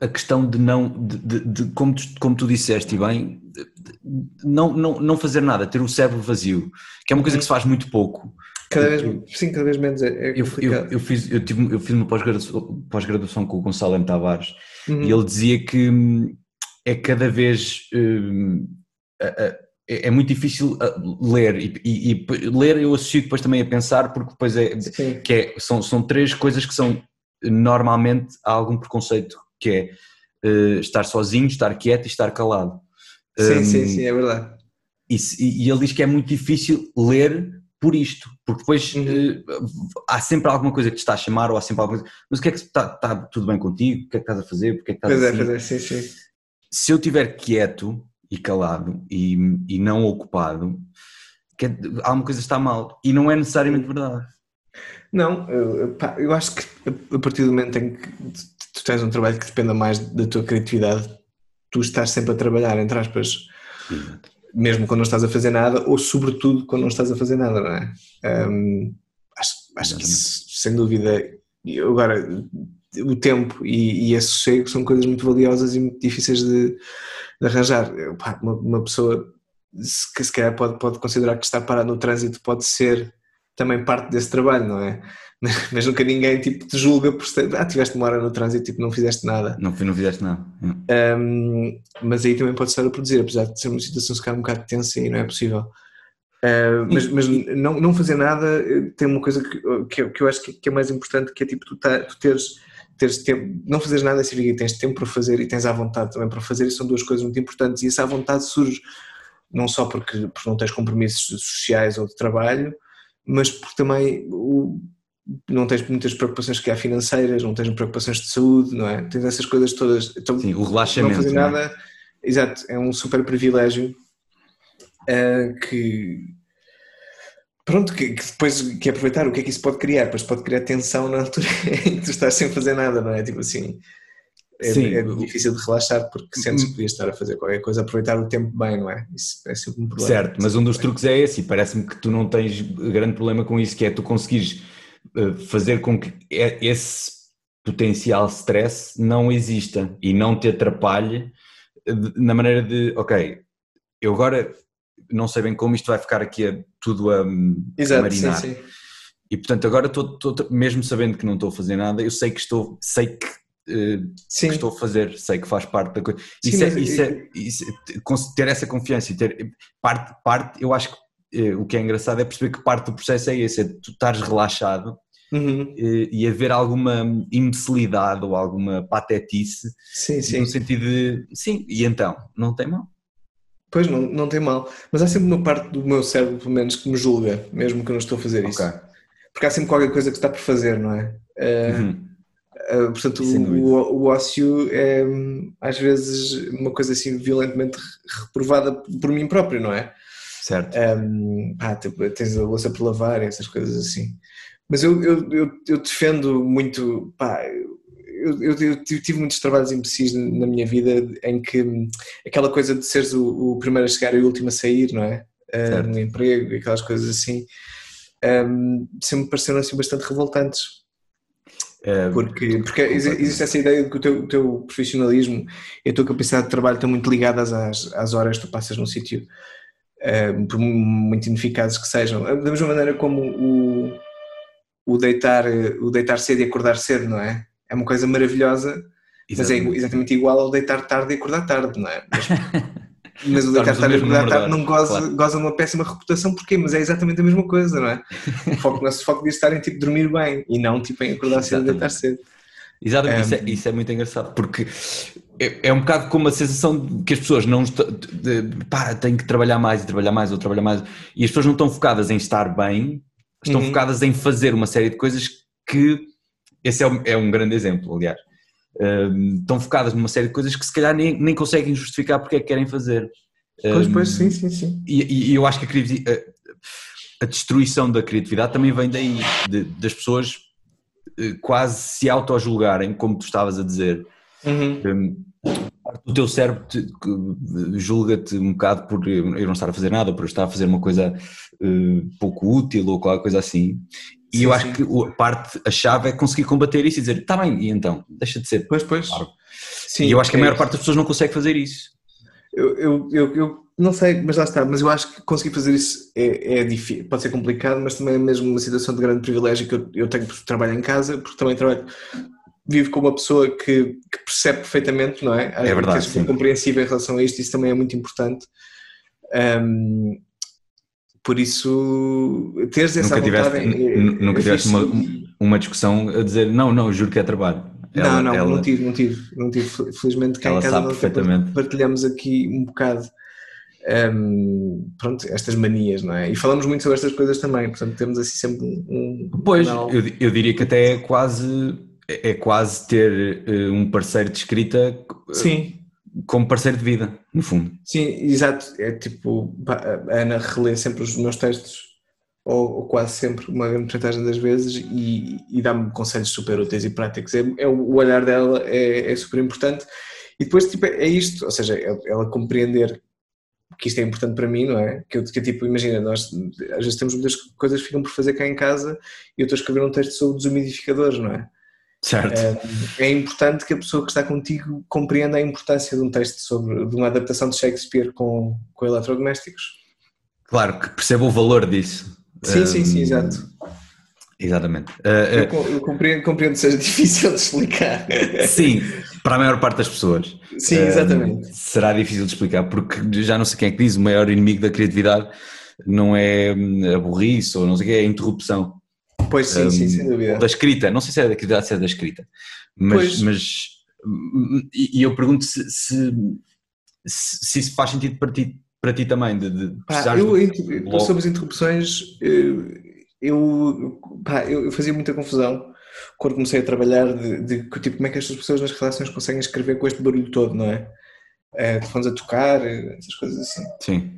a, a questão de não, de, de- de- como, tu, como tu disseste e bem, não, não, não fazer nada, ter o cérebro vazio, que é uma coisa que se faz muito pouco. Cada vez, sim, cada vez menos é, é Eu, eu, eu fiz, eu, tive, eu fiz uma pós-graduação pós-graduação com o Gonçalo M. Tavares Uhum. e ele dizia que hum, é cada vez hum, é é muito difícil ah, ler e, e- e ler eu associo depois também a pensar porque depois é, Sim. que é, são, são três coisas que são normalmente há algum preconceito que é eh, estar sozinho, estar quieto e estar calado. Sim, Hum, sim, sim, é verdade. E, e ele diz que é muito difícil ler por isto, porque depois Uhum. eh, há sempre alguma coisa que te está a chamar ou há sempre alguma coisa, mas o que é que está, está tudo bem contigo? O que é que estás a fazer? Porque é que estás Pois é, assim? pois é, sim, sim. Se eu estiver quieto e calado e, e não ocupado, que é- alguma coisa está mal e não é necessariamente verdade. Não, eu, pá, eu acho que a- a partir do momento em que tu tens um trabalho que dependa mais da tua criatividade, tu estás sempre a trabalhar, entre aspas, mesmo quando não estás a fazer nada, ou sobretudo quando não estás a fazer nada, não é? Hum, acho acho que isso, sem dúvida, agora o tempo e, e esse sossego são coisas muito valiosas e muito difíceis de, de arranjar. Pá, uma, uma pessoa se, que se calhar pode, pode considerar que está parado no trânsito pode ser também parte desse trabalho, não é? Mas, nunca ninguém tipo, te julga por ser, ah, tiveste uma hora no trânsito e tipo, não fizeste nada. Não, não fizeste nada. Um, mas aí também pode estar a produzir, apesar de ser uma situação se calhar um bocado tensa e não é possível. Uh, mas mas não, não fazer nada eh, tem uma coisa que, que, eu- que eu acho que, que é mais importante, que é tipo tu, tá, tu teres, teres tempo, não fazeres nada significa que tens tempo para fazer e tens à vontade também para fazer, e são duas coisas muito importantes, e essa à vontade surge não só porque, porque não tens compromissos sociais ou de trabalho, mas porque também o, não tens muitas preocupações que há financeiras, não tens preocupações de saúde, não é? Tens essas coisas todas. Então, Sim, o relaxamento. Não fazer não é? nada, exato, é um super privilégio eh, que. Pronto, que, que depois que aproveitar, o que é que isso pode criar? Depois pode criar tensão na altura em que tu estás sem fazer nada, não é? Tipo assim, é, Sim. é difícil de relaxar porque sentes que podias estar a fazer qualquer coisa, aproveitar o tempo bem, não é? Isso é sempre um problema. Certo, mas um dos truques é esse, e parece-me que tu não tens grande problema com isso, que é tu conseguires fazer com que esse potencial stress não exista e não te atrapalhe eh, na maneira de, ok, eu agora não sei bem como isto vai ficar aqui a- tudo a, a Exato, sim, marinar. sim. E portanto agora estou, estou- mesmo sabendo que não estou a fazer nada, eu sei que estou, sei que, eh, Sim, que estou a fazer, sei que faz parte da coisa. Sim, Isso, é, isso, é, isso é- ter essa confiança e ter parte, parte eu acho que eh, o que é engraçado é perceber que parte do processo é esse, é tu estares relaxado Uhum. eh, e haver alguma imbecilidade ou alguma patetice sim, sim. no sentido de sim, e então, não tem mal. Pois não, não tem mal. Mas há sempre uma parte do meu cérebro, pelo menos, que me julga, mesmo que eu não estou a fazer isso. Ok. Porque há sempre qualquer coisa que está por fazer, não é? Eh, Uhum. Uh, portanto, o, o ócio é às vezes uma coisa assim violentamente re- reprovada por mim próprio, não é? Certo. Um, pá, tipo, tens a louça por lavar, essas coisas assim. Mas eu, eu, eu, eu defendo muito, pá, eu, eu, eu tive muitos trabalhos imbecis na minha vida em que aquela coisa de seres o, o primeiro a chegar e o último a sair, não é? Uh, Certo. no emprego, aquelas coisas assim, um, sempre me pareceram assim bastante revoltantes. Eh, Porque, porque exi- existe essa ideia de que o teu, o teu profissionalismo e a tua capacidade de trabalho estão muito ligadas às, às horas que tu passas num sítio, eh, por muito ineficazes que sejam. Da mesma maneira como o, o, deitar, o deitar cedo e acordar cedo, não é? É uma coisa maravilhosa, mas é exatamente. exatamente igual ao deitar tarde e acordar tarde, não é? Mas, mas o deitar tarde e acordar tarde não goza, claro. goza de uma péssima reputação, porquê? Mas é exatamente a mesma coisa, não é? O foco, nosso foco devia estar em tipo dormir bem e não tipo em acordar cedo e deitar cedo. Exatamente, isso, é, Um, isso é muito engraçado, porque é, é um bocado como a sensação de que as pessoas não estão, de, de, pá, tenho que trabalhar mais e trabalhar mais ou trabalhar mais, e as pessoas não estão focadas em estar bem, estão Uhum. focadas em fazer uma série de coisas que, esse é, um- é um grande exemplo, aliás, Um, estão focadas numa série de coisas que se calhar nem, nem conseguem justificar porque é que querem fazer. Pois, Um, pois, sim, sim, sim. e, e eu acho que a- a destruição da criatividade também vem daí, de- das pessoas eh, quase se auto-julgarem, como tu estavas a dizer. Uhum. Um, O teu cérebro te- que- julga-te um bocado por eu não estar a fazer nada, ou por eu estar a fazer uma coisa eh, pouco útil ou qualquer coisa assim. E Sim, eu sim. acho que o- a parte, a chave é conseguir combater isso e dizer, está bem, e então, deixa de ser. Pois, pois. Claro. Sim, e eu acho que a é maior parte das pessoas não consegue fazer isso. Eu, eu, eu, eu não sei, mas lá está. Mas eu acho que conseguir fazer isso é, é difícil. Pode ser complicado, mas também é mesmo uma situação de grande privilégio que eu, eu tenho porque trabalho em casa, porque também trabalho. Vivo com uma pessoa que, que percebe perfeitamente, não é? É verdade, Que é compreensível em relação a isto, isso também é muito importante. Ahm, por isso, teres essa Nunca tiveste, vontade. é- n- nunca é tiveste uma, uma discussão a dizer, não, não, juro que é trabalho. Ela- não, não, ela- não tive, não tive, não tive. Felizmente cá em casa nós perfeitamente. partilhamos aqui um bocado hum, pronto, estas manias, não é? E falamos muito sobre estas coisas também, portanto temos assim sempre um, um Pois, eu, eu diria que até é quase, é quase ter eh, um parceiro de escrita eh, Sim, como parceiro de vida, no fundo. sim, exato. É tipo, a Ana relê sempre os meus textos, ou, ou quase sempre, uma grande porcentagem das vezes, e, e dá-me conselhos super úteis e práticos. É, é o olhar dela é, é super importante. E depois, tipo, é isto, ou seja, ela, ela compreender que isto é importante para mim, não é? Que, eu, que tipo, imagina, nós às vezes temos muitas coisas que ficam por fazer cá em casa e eu estou a escrever um texto sobre desumidificadores, não é? Certo. É, é importante que a pessoa que está contigo compreenda a importância de um texto sobre de uma adaptação de Shakespeare com, com eletrodomésticos. Claro, que perceba o valor disso. Sim, sim, sim, Um, exato. Exatamente. Uh, Eu, co- eu compreendo, compreendo que seja difícil de explicar. sim, para a maior parte das pessoas. Sim, Um, exatamente. será difícil de explicar, porque já não sei quem é que diz, o maior inimigo da criatividade não é hum, a burrice ou não sei o que, é a interrupção. Pois sim, sim, um, sem dúvida. da escrita, não sei se é da criatividade, se é da escrita, mas, mas hum, e eu pergunto se, se, se- isso faz sentido para ti, para ti também, de, de Pá, eu, do- sobre as interrupções, eh, eu, pá, eu, eu fazia muita confusão quando comecei a trabalhar de, de, tipo, como é que estas pessoas nas relações conseguem escrever com este barulho todo, não é? Uh, telefones a tocar, essas coisas assim. Sim.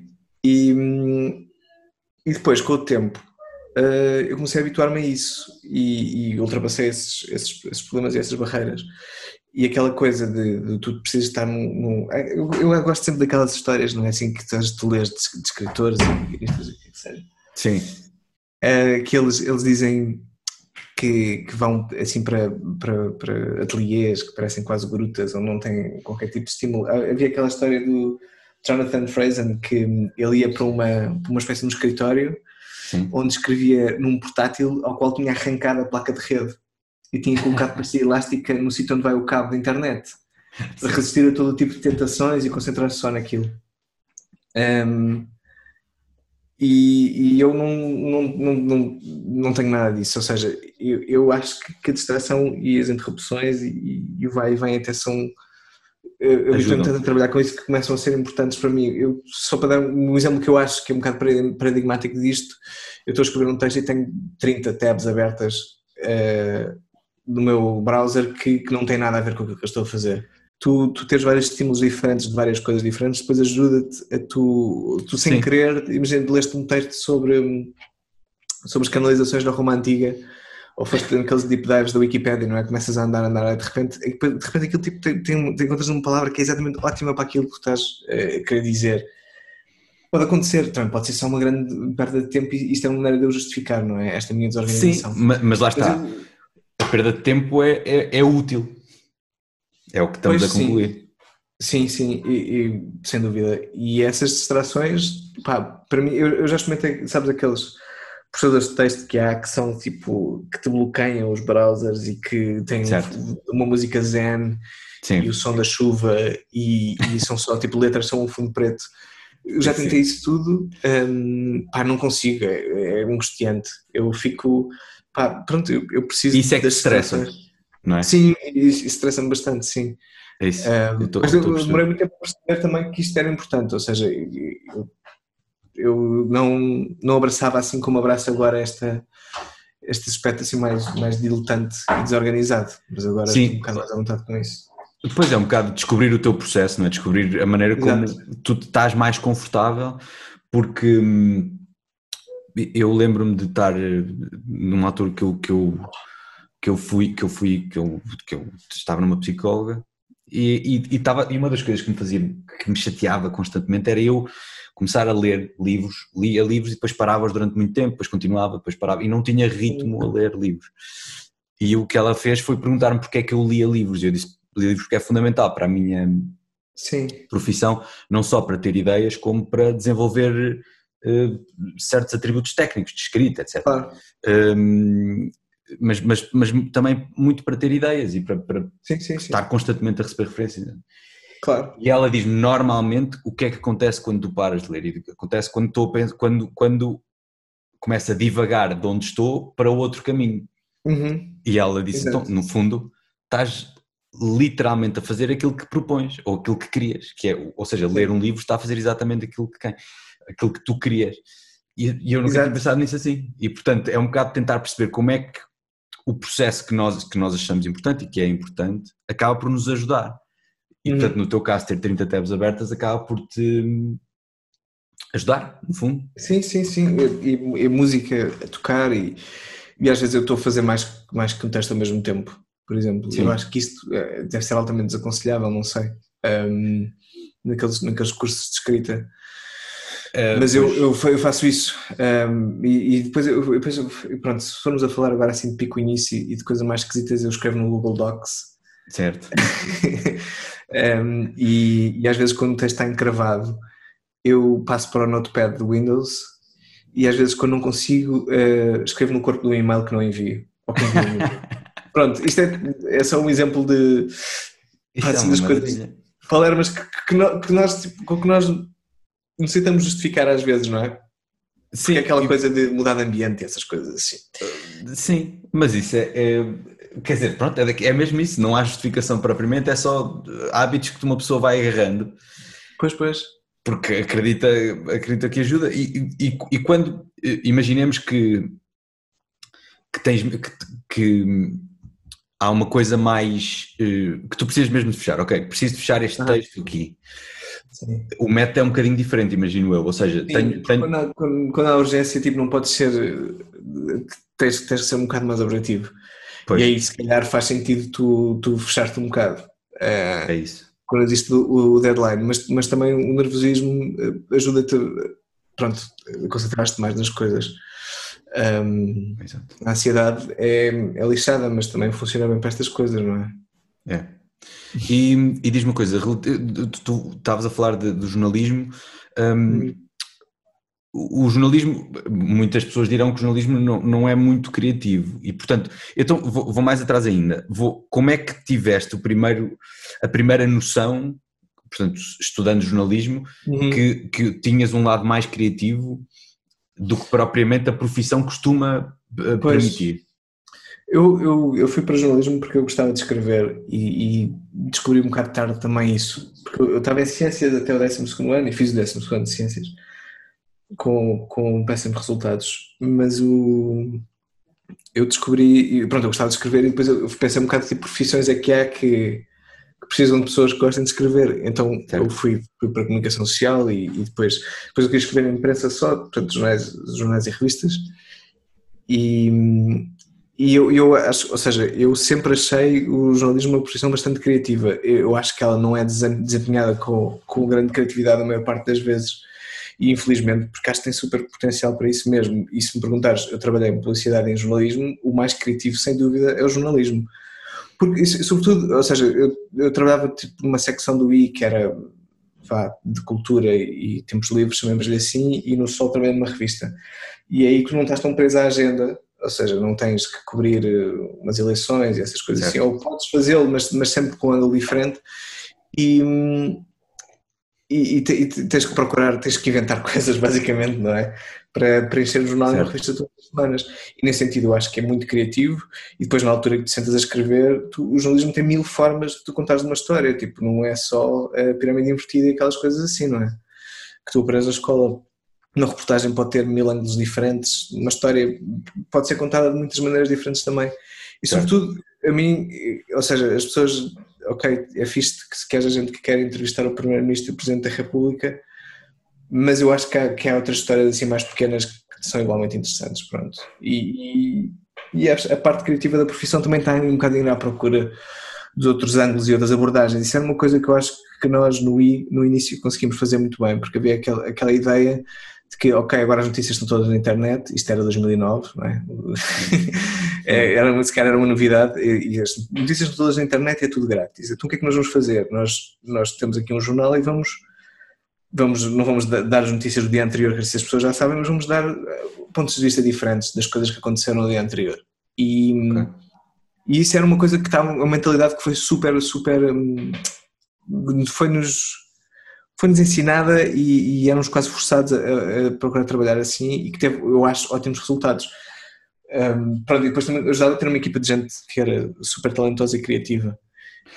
E, e depois, com o tempo, uh, eu comecei a habituar-me a isso e, e ultrapassei esses, esses, esses, problemas e essas barreiras. E aquela coisa de, de tu precisas estar num. num eu, eu, gosto sempre daquelas histórias, não é assim, que tu, tu lês de, de escritores e guionistas, o que seja. Sim. Uh, que eles, eles dizem que, que, vão assim para, para, para ateliês que parecem quase grutas ou não têm qualquer tipo de estímulo. Havia aquela história do Jonathan Frazen que ele ia para uma, para uma espécie de um escritório Sim. onde escrevia num portátil ao qual tinha arrancado a placa de rede e tinha colocado pastilha elástica no sítio onde vai o cabo da internet para resistir a todo tipo de tentações e concentrar-se só naquilo. Um, e, e, eu não, não, não, não, não tenho nada disso, ou seja, eu, eu acho que a distração e as interrupções e, e o vai e vem até são eu estou tentando trabalhar com isso que começam a ser importantes para mim. Eu, só para dar um exemplo que eu acho que é um bocado paradigmático disto, eu estou a escrever um texto e tenho 30 tabs abertas uh, no meu browser que, que não tem nada a ver com o que eu estou a fazer. Tu, tu teres vários estímulos diferentes de várias coisas diferentes, depois ajuda-te a tu, tu sem Sim. querer, imagina, leste um texto sobre, sobre as canalizações da Roma Antiga ou foste naqueles deep dives da Wikipedia, não é? Começas a andar, andar, de repente, de repente aquilo tipo tem, tem, tem encontras uma palavra que é exatamente ótima para aquilo que estás uh, a querer dizer. Pode acontecer, também pode ser só uma grande perda de tempo e isto é uma maneira de eu justificar, não é? Esta minha desorganização. Sim, mas, lá está. Eu... A perda de tempo é, é, é, útil. É o que estamos pois, a concluir. Sim, sim, sim e, e, sem dúvida. E essas distrações, pá, para mim, eu, eu já experimentei, sabes, aqueles processadores de texto que há que são tipo que te bloqueiam os browsers e que têm certo. uma música zen Sim. e o som da chuva e, e, são só tipo letras são um fundo preto. Eu já tentei Sim. isso tudo, um, pá, não consigo, é, é angustiante. Eu fico, pá, pronto, eu, eu preciso. Isso é que estressa, não é? Sim, isso estressa-me bastante, sim. É isso. Um, eu tô, mas eu demorei muito tempo a perceber também que isto era importante, ou seja, eu, eu não, não abraçava assim como abraço agora esta, este aspecto assim mais, mais diletante e desorganizado, mas agora Sim. estou um bocado mais à vontade com isso. Depois é um bocado descobrir o teu processo, não é? Descobrir a maneira como Exato. tu estás mais confortável, porque hum, eu lembro-me de estar eh, numa altura que eu, que eu, que eu fui, que eu fui, que eu, que eu estava numa psicóloga e, e, e, estava, e uma das coisas que me fazia, que me chateava constantemente era eu começar a ler livros, lia livros e depois parava durante muito tempo, depois continuava, depois parava e não tinha ritmo a ler livros. E o que ela fez foi perguntar-me porque é que eu lia livros. Eu disse livros porque é fundamental para a minha Sim. profissão, não só para ter ideias, como para desenvolver uh, certos atributos técnicos de escrita, etc. Claro. Um, mas, mas, mas também muito para ter ideias e para, para sim, sim, estar constantemente a receber referências. Claro. E ela diz normalmente o que é que acontece quando tu paras de ler e acontece quando estou quando quando começa a divagar de onde estou para outro caminho. Uhum. E ela disse então no fundo estás literalmente a fazer aquilo que propões ou aquilo que querias, que é, ou seja, ler um livro está a fazer exatamente aquilo que quem, aquilo que tu querias. E, e eu nunca Exato. tinha pensado nisso assim. E portanto é um bocado tentar perceber como é que o processo que nós, que nós achamos importante e que é importante acaba por nos ajudar. E, portanto, no teu caso, ter 30 tabs abertas acaba por te ajudar, no fundo. Sim, sim, sim. E, e, e música a tocar e, e às vezes eu estou a fazer mais, mais que um texto ao mesmo tempo, por exemplo. Sim. Eu acho que isto eh, deve ser altamente desaconselhável, não sei, um, naqueles, naqueles cursos de escrita. Uh, Mas eu, eu, eu, faço isso um, e, e, depois, eu, depois pronto, se formos a falar agora assim de pico início e de coisas mais esquisitas, eu escrevo no Google Docs. Certo. Um, e, e, às vezes quando o texto está encravado eu passo para o notepad do Windows e às vezes quando não consigo uh, escrevo no corpo do e-mail que não envio. Pronto, isto é, é, só um exemplo de é das coisas palermas que, que, nós, que nós, tipo, que nós necessitamos justificar às vezes, não é? Sim, Porque é aquela e... coisa de mudar de ambiente e essas coisas assim. Sim, mas isso é, é Quer dizer, pronto, é, é mesmo isso, não há justificação propriamente, é só hábitos que uma pessoa vai agarrando. Pois, pois. Porque acredita, acredita que ajuda. E, e, e quando imaginemos que que tens que, que há uma coisa mais uh, que tu precisas mesmo de fechar, ok, preciso de fechar este ah. texto aqui. Sim. O método é um bocadinho diferente, imagino eu, ou seja, Sim, tenho, tenho... Quando, há, quando, quando, há, urgência, tipo, não pode ser, tens, tens de ser um bocado mais objetivo. Pois. E aí, se calhar, faz sentido tu, tu fechar-te um bocado. É, é isso. Quando existe o, o, deadline, mas, mas também o nervosismo eh, ajuda-te, pronto, a concentrar-te mais nas coisas. Um, a ansiedade é, é lixada, mas também funciona bem para estas coisas, não é? É. E, e diz-me uma coisa, tu estavas a falar de, do jornalismo. Um, o jornalismo, muitas pessoas dirão que o jornalismo não, não é muito criativo e, portanto, então vou, vou mais atrás ainda. Vou, como é que tiveste o primeiro, a primeira noção, portanto, estudando jornalismo, uhum. que, que tinhas um lado mais criativo do que propriamente a profissão costuma eh, permitir? Eu, eu, eu fui para jornalismo porque eu gostava de escrever e, e descobri um bocado tarde também isso. Porque eu estava em ciências até o 12 ano e fiz o 12 ano de ciências com, com péssimos resultados, mas o, eu descobri, pronto, eu gostava de escrever e depois eu pensei um bocado de tipo profissões é que há que, que precisam de pessoas que gostem de escrever, então certo. eu fui, fui para a comunicação social e, e, depois, depois eu queria escrever na imprensa só, portanto jornais, jornais e revistas e, e eu, eu acho, ou seja, eu sempre achei o jornalismo uma profissão bastante criativa. Eu acho que ela não é desempenhada com, com grande criatividade a maior parte das vezes. E infelizmente, porque acho que tem super potencial para isso mesmo. E se me perguntares, eu trabalhei em publicidade e em jornalismo, o mais criativo, sem dúvida, é o jornalismo. Porque, sobretudo, ou seja, eu, eu trabalhava tipo, numa secção do I que era vá, de cultura e tempos livres, chamemos-lhe assim, e no Sol trabalhei numa revista. E é aí que não estás tão preso à agenda ou seja, não tens que cobrir eh, umas eleições e essas coisas assim, certo. assim, ou podes fazê-lo, mas, mas sempre com um ângulo diferente e, e, e, tens que procurar, tens que inventar coisas basicamente, não é? Para preencher o jornal e a revista todas as semanas. E nesse sentido eu acho que é muito criativo e depois na altura que te sentas a escrever, tu, o jornalismo tem mil formas de tu contares uma história, tipo, não é só a pirâmide invertida e aquelas coisas assim, não é? Que tu aprendes na escola uma reportagem pode ter mil ângulos diferentes, uma história pode ser contada de muitas maneiras diferentes também. E sobretudo, a mim, ou seja, as pessoas, ok, é fixe que se quer a gente que quer entrevistar o Primeiro-Ministro e o Presidente da República, mas eu acho que há, que há outras histórias assim mais pequenas que são igualmente interessantes, pronto. E, e, e a, a, parte criativa da profissão também está um bocadinho à procura dos outros ângulos e outras abordagens. Isso é uma coisa que eu acho que nós no, I, no início conseguimos fazer muito bem, porque havia aquela ideia de que, ok, agora as notícias estão todas na internet, isto era 2009, não é? é era, se calhar era uma novidade, e, as notícias estão todas na internet e é tudo grátis. Então o que é que nós vamos fazer? Nós, nós temos aqui um jornal e vamos, vamos, não vamos dar as notícias do dia anterior, que as pessoas já sabem, mas vamos dar eh, pontos de vista diferentes das coisas que aconteceram no dia anterior. E, okay. e isso era uma coisa que estava, uma mentalidade que foi super, super, hum, foi-nos foi-nos ensinada e, e, éramos quase forçados a, a, procurar trabalhar assim e que teve, eu acho, ótimos resultados. Um, pronto, depois também ajudava a ter uma equipa de gente que era super talentosa e criativa.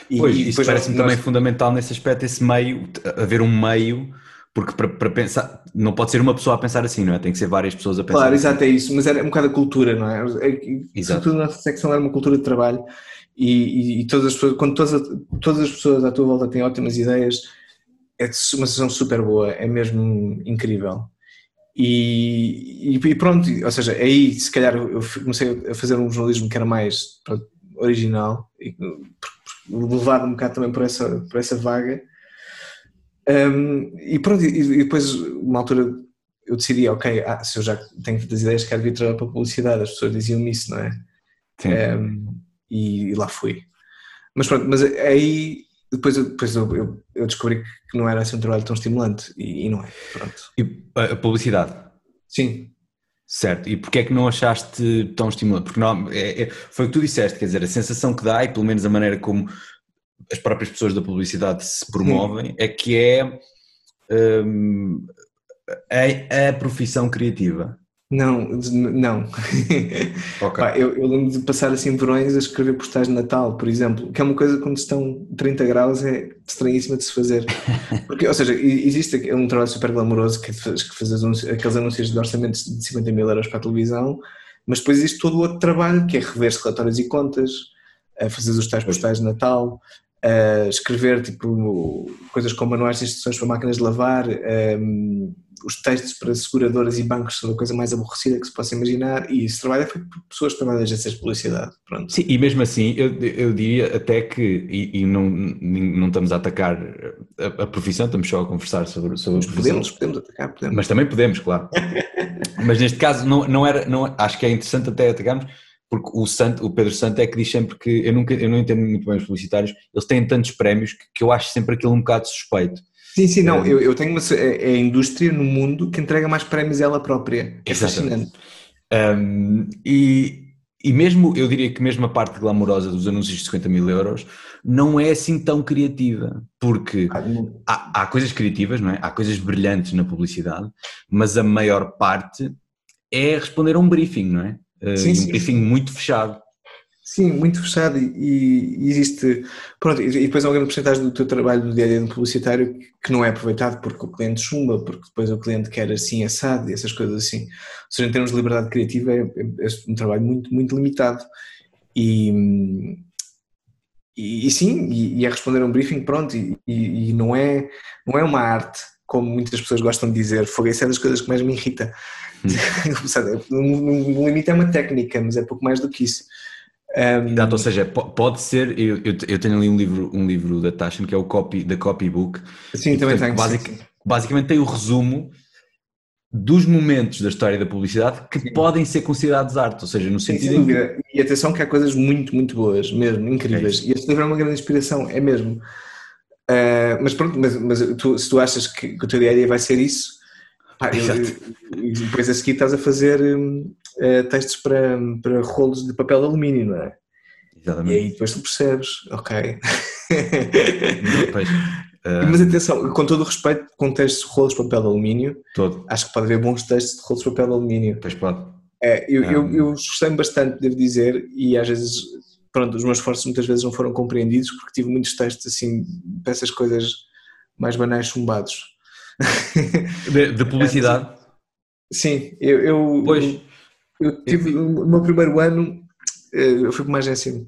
E, pois, e isso parece-me nós... também fundamental nesse aspecto, esse meio, haver um meio, porque para, para, pensar, não pode ser uma pessoa a pensar assim, não é? Tem que ser várias pessoas a pensar Claro, assim. exato, é isso, mas era um bocado a cultura, não é? é exato. Sobretudo na nossa secção era uma cultura de trabalho e, e, todas as pessoas, quando todas, todas as pessoas à tua volta têm ótimas ideias, é uma sensação super boa, é mesmo incrível. E, e, pronto, ou seja, aí se calhar eu comecei a fazer um jornalismo que era mais pronto, original, e, levado um bocado também por essa, por essa vaga. Um, e pronto, e, e, depois, uma altura, eu decidi, ok, ah, se eu já tenho tantas ideias, quero vir trabalhar para a publicidade, as pessoas diziam-me isso, não é? Um, e, e lá fui. Mas pronto, mas aí depois, eu, depois eu, eu, eu, descobri que não era assim um trabalho tão estimulante e, e não é. Pronto. E a publicidade? Sim. Certo, e porquê é que não achaste tão estimulante? Porque não, é, é, foi o que tu disseste, quer dizer, a sensação que dá, e pelo menos a maneira como as próprias pessoas da publicidade se promovem, Sim. é que é um, a, a profissão criativa. Não, não. Okay. Pá, eu, eu, lembro de passar assim verões a escrever postais de Natal, por exemplo, que é uma coisa quando estão 30 graus é estranhíssima de se fazer. Porque, ou seja, existe um trabalho super glamouroso que, que faz anúncios, aqueles anúncios de orçamentos de 50 mil euros para a televisão, Mas depois existe todo o outro trabalho, que é rever relatórios e contas, a fazer os tais postais de Natal, a escrever tipo, coisas como manuais de instruções para máquinas de lavar, um, os textos para seguradoras e bancos são a coisa mais aborrecida que se possa imaginar e esse trabalho é feito por pessoas também das agências de publicidade. Pronto. Sim, e mesmo assim eu, eu diria até que, e, e não, não estamos a atacar a, a, profissão, estamos só a conversar sobre, sobre a profissão. Podemos, podemos atacar, podemos. Mas também podemos, claro. Mas neste caso não, não era, não, acho que é interessante até atacarmos, porque o, Santo, o Pedro Santo é que diz sempre que, eu, nunca, eu não entendo muito bem os publicitários, eles têm tantos prémios que, que eu acho sempre aquilo um bocado suspeito Sim, sim, não, é. eu, eu tenho uma, é, é a indústria no mundo que entrega mais prémios ela própria. É fascinante. Um, e, e mesmo, eu diria que mesmo a parte glamourosa dos anúncios de 50 mil euros não é assim tão criativa, porque ah, há, há coisas criativas, não é? Há coisas brilhantes na publicidade, mas a maior parte é responder a um briefing, não é? Sim, um sim, briefing muito fechado. Sim, muito fechado e, e existe, pronto, e depois há uma grande porcentagem do teu trabalho do dia a dia no publicitário que não é aproveitado porque o cliente chumba, porque depois o cliente quer assim assado e essas coisas assim. Ou seja, em termos de liberdade criativa é, é, é um trabalho muito, muito limitado e, e, e sim, e, é responder a um briefing, pronto, e, e, não, é, não é uma arte, como muitas pessoas gostam de dizer, foi essa é das coisas que mais me irrita. Hum. limite é uma técnica, mas é pouco mais do que isso. Um, Exato, ou seja, pode ser, eu, eu, tenho ali um livro, um livro da Taschen que é o copy, da Copybook. Sim, também tenho. Basic, sim, sim. Basicamente tem o resumo dos momentos da história da publicidade que sim. podem ser considerados arte, ou seja, no sentido. Que... E atenção que há coisas muito, muito boas, mesmo, incríveis. É e este livro é uma grande inspiração, é mesmo. Uh, mas pronto, mas, mas tu, se tu achas que, que o teu dia a dia vai ser isso, pá, eu, depois a seguir estás a fazer. Um, uh, textos para, para rolos de papel de alumínio, não é? Exatamente. E aí depois tu percebes, ok. Pois, uh... Mas atenção, com todo o respeito, com textos de rolos de papel de alumínio, todo. acho que pode haver bons textos de rolos de papel de alumínio. Pois pode. É, eu, eu, eu gostei bastante, devo dizer, e às vezes, pronto, os meus esforços muitas vezes não foram compreendidos porque tive muitos textos assim, dessas coisas mais banais chumbados. De, de publicidade? Sim, eu, eu, pois. Eu tive no meu primeiro ano, eh, eu fui para uma agência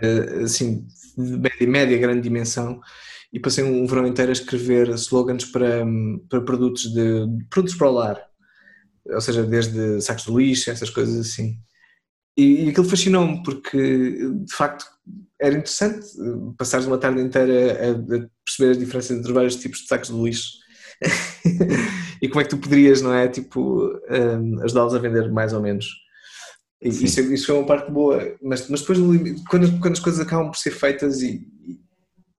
eh, assim, de média, média, grande dimensão e passei um verão inteiro a escrever slogans para, para produtos de produtos para o lar, ou seja, desde sacos de lixo, essas coisas assim. E, e aquilo fascinou-me porque de facto era interessante passares uma tarde inteira a, a perceber as diferenças entre vários tipos de sacos de lixo e como é que tu poderias, não é? Tipo, um, ajudá-los a vender mais ou menos. E isso, isso foi uma parte boa, mas, mas depois, quando, quando as coisas acabam por ser feitas e,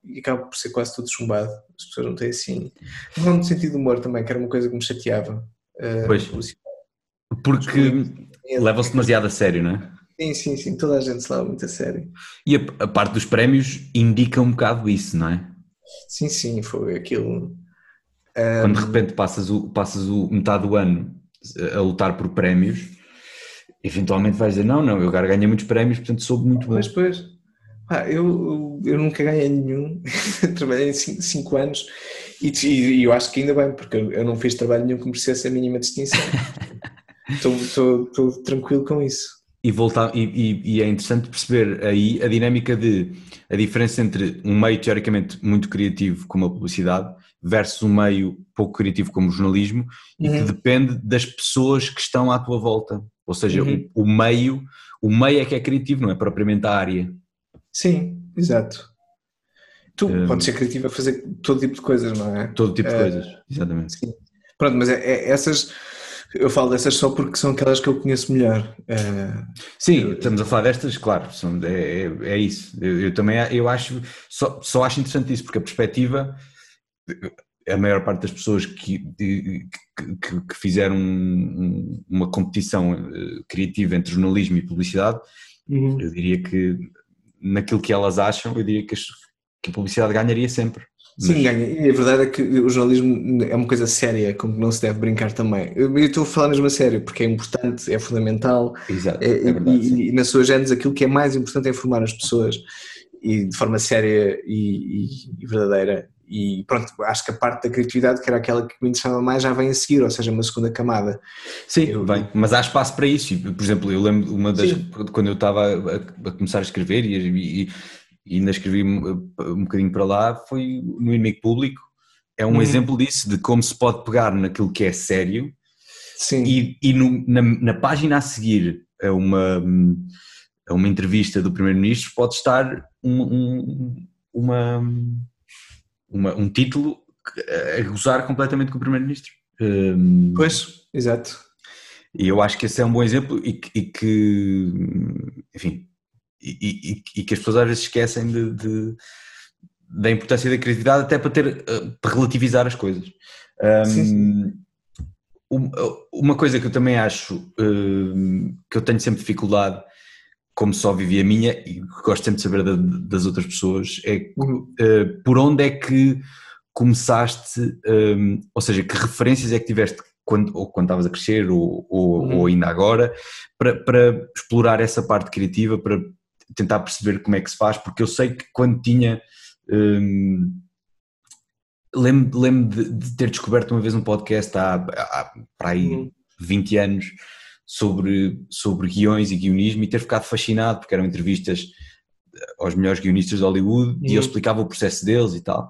e, acabam por ser quase tudo chumbado, as pessoas não têm assim. Não no sentido de humor também, que era uma coisa que me chateava. Uh, pois. Porque levam-se demasiado a sério, não é? Sim, sim, sim, toda a gente se leva muito a sério. E a, a, parte dos prémios indica um bocado isso, não é? Sim, sim, foi aquilo. Quando de repente passas, o, passas o, metade do ano a lutar por prémios, eventualmente vais dizer: Não, não, eu agora ganhei muitos prémios, portanto soube muito bem. Mas depois, ah, eu, eu nunca ganhei nenhum, trabalhei 5 anos e, e, eu acho que ainda bem, porque eu, não fiz trabalho nenhum que merecesse a mínima distinção. Estou tranquilo com isso. E, voltar, e, e, é interessante perceber aí a dinâmica de a diferença entre um meio teoricamente muito criativo como a publicidade versus um meio pouco criativo como o jornalismo e que uhum. depende das pessoas que estão à tua volta. Ou seja, uhum. o, o, meio, o meio é que é criativo, não é propriamente a área. Sim, exato. Tu um, podes ser criativo a fazer todo tipo de coisas, não é? Todo tipo de uh, coisas, exatamente. Sim. Pronto, mas é, é, essas, eu falo dessas só porque são aquelas que eu conheço melhor. Uh, Sim, eu, estamos a falar destas, claro, são, é, é, é isso. Eu, eu, também eu acho, só, só acho interessante isso, porque a perspectiva a maior parte das pessoas que, que, que fizeram uma competição eh, criativa entre jornalismo e publicidade, uhum. eu diria que naquilo que elas acham, eu diria que, a publicidade ganharia sempre. Sim, Mas... ganha. E a verdade é que o jornalismo é uma coisa séria, com que não se deve brincar também. Eu estou a falar mesmo a sério, porque é importante, é fundamental. Exato, é, é verdade, e, e, na sua gênese aquilo que é mais importante é informar as pessoas e de forma séria e, e, e verdadeira e, pronto, acho que a parte da criatividade, que era aquela que me interessava mais, já vem a seguir, ou seja, uma segunda camada. Sim, eu, bem, mas há espaço para isso. Por exemplo, eu lembro uma das sim. quando eu estava a, a, começar a escrever e, e, e ainda escrevi um, um bocadinho para lá, foi no inimigo público. É um uhum. exemplo disso, de como se pode pegar naquilo que é sério Sim. e, e no, na, na, página a seguir a uma, a uma entrevista do Primeiro-Ministro pode estar um, um, uma, uma, um título a gozar completamente com o Primeiro-Ministro. Um, pois, exato. E eu acho que esse é um bom exemplo e, e que, enfim, e, e, e, que as pessoas às vezes esquecem de, de, da importância da criatividade até para ter, eh, para relativizar as coisas. Um, sim, sim. Uma coisa que eu também acho que eu tenho sempre dificuldade, como só vivi a minha e gosto sempre de saber das outras pessoas, é uhum. Eh, por onde é que começaste, ou seja, que referências é que tiveste quando, ou quando estavas a crescer ou, ou, uhum. ou ainda agora, para, para, explorar essa parte criativa, para tentar perceber como é que se faz, porque eu sei que quando tinha. Hum, lembro, lembro de, de, ter descoberto uma vez um podcast há, há para aí uhum. 20 anos sobre, sobre guiões e guionismo e ter ficado fascinado porque eram entrevistas aos melhores guionistas de Hollywood uhum. e eu explicava o processo deles e tal.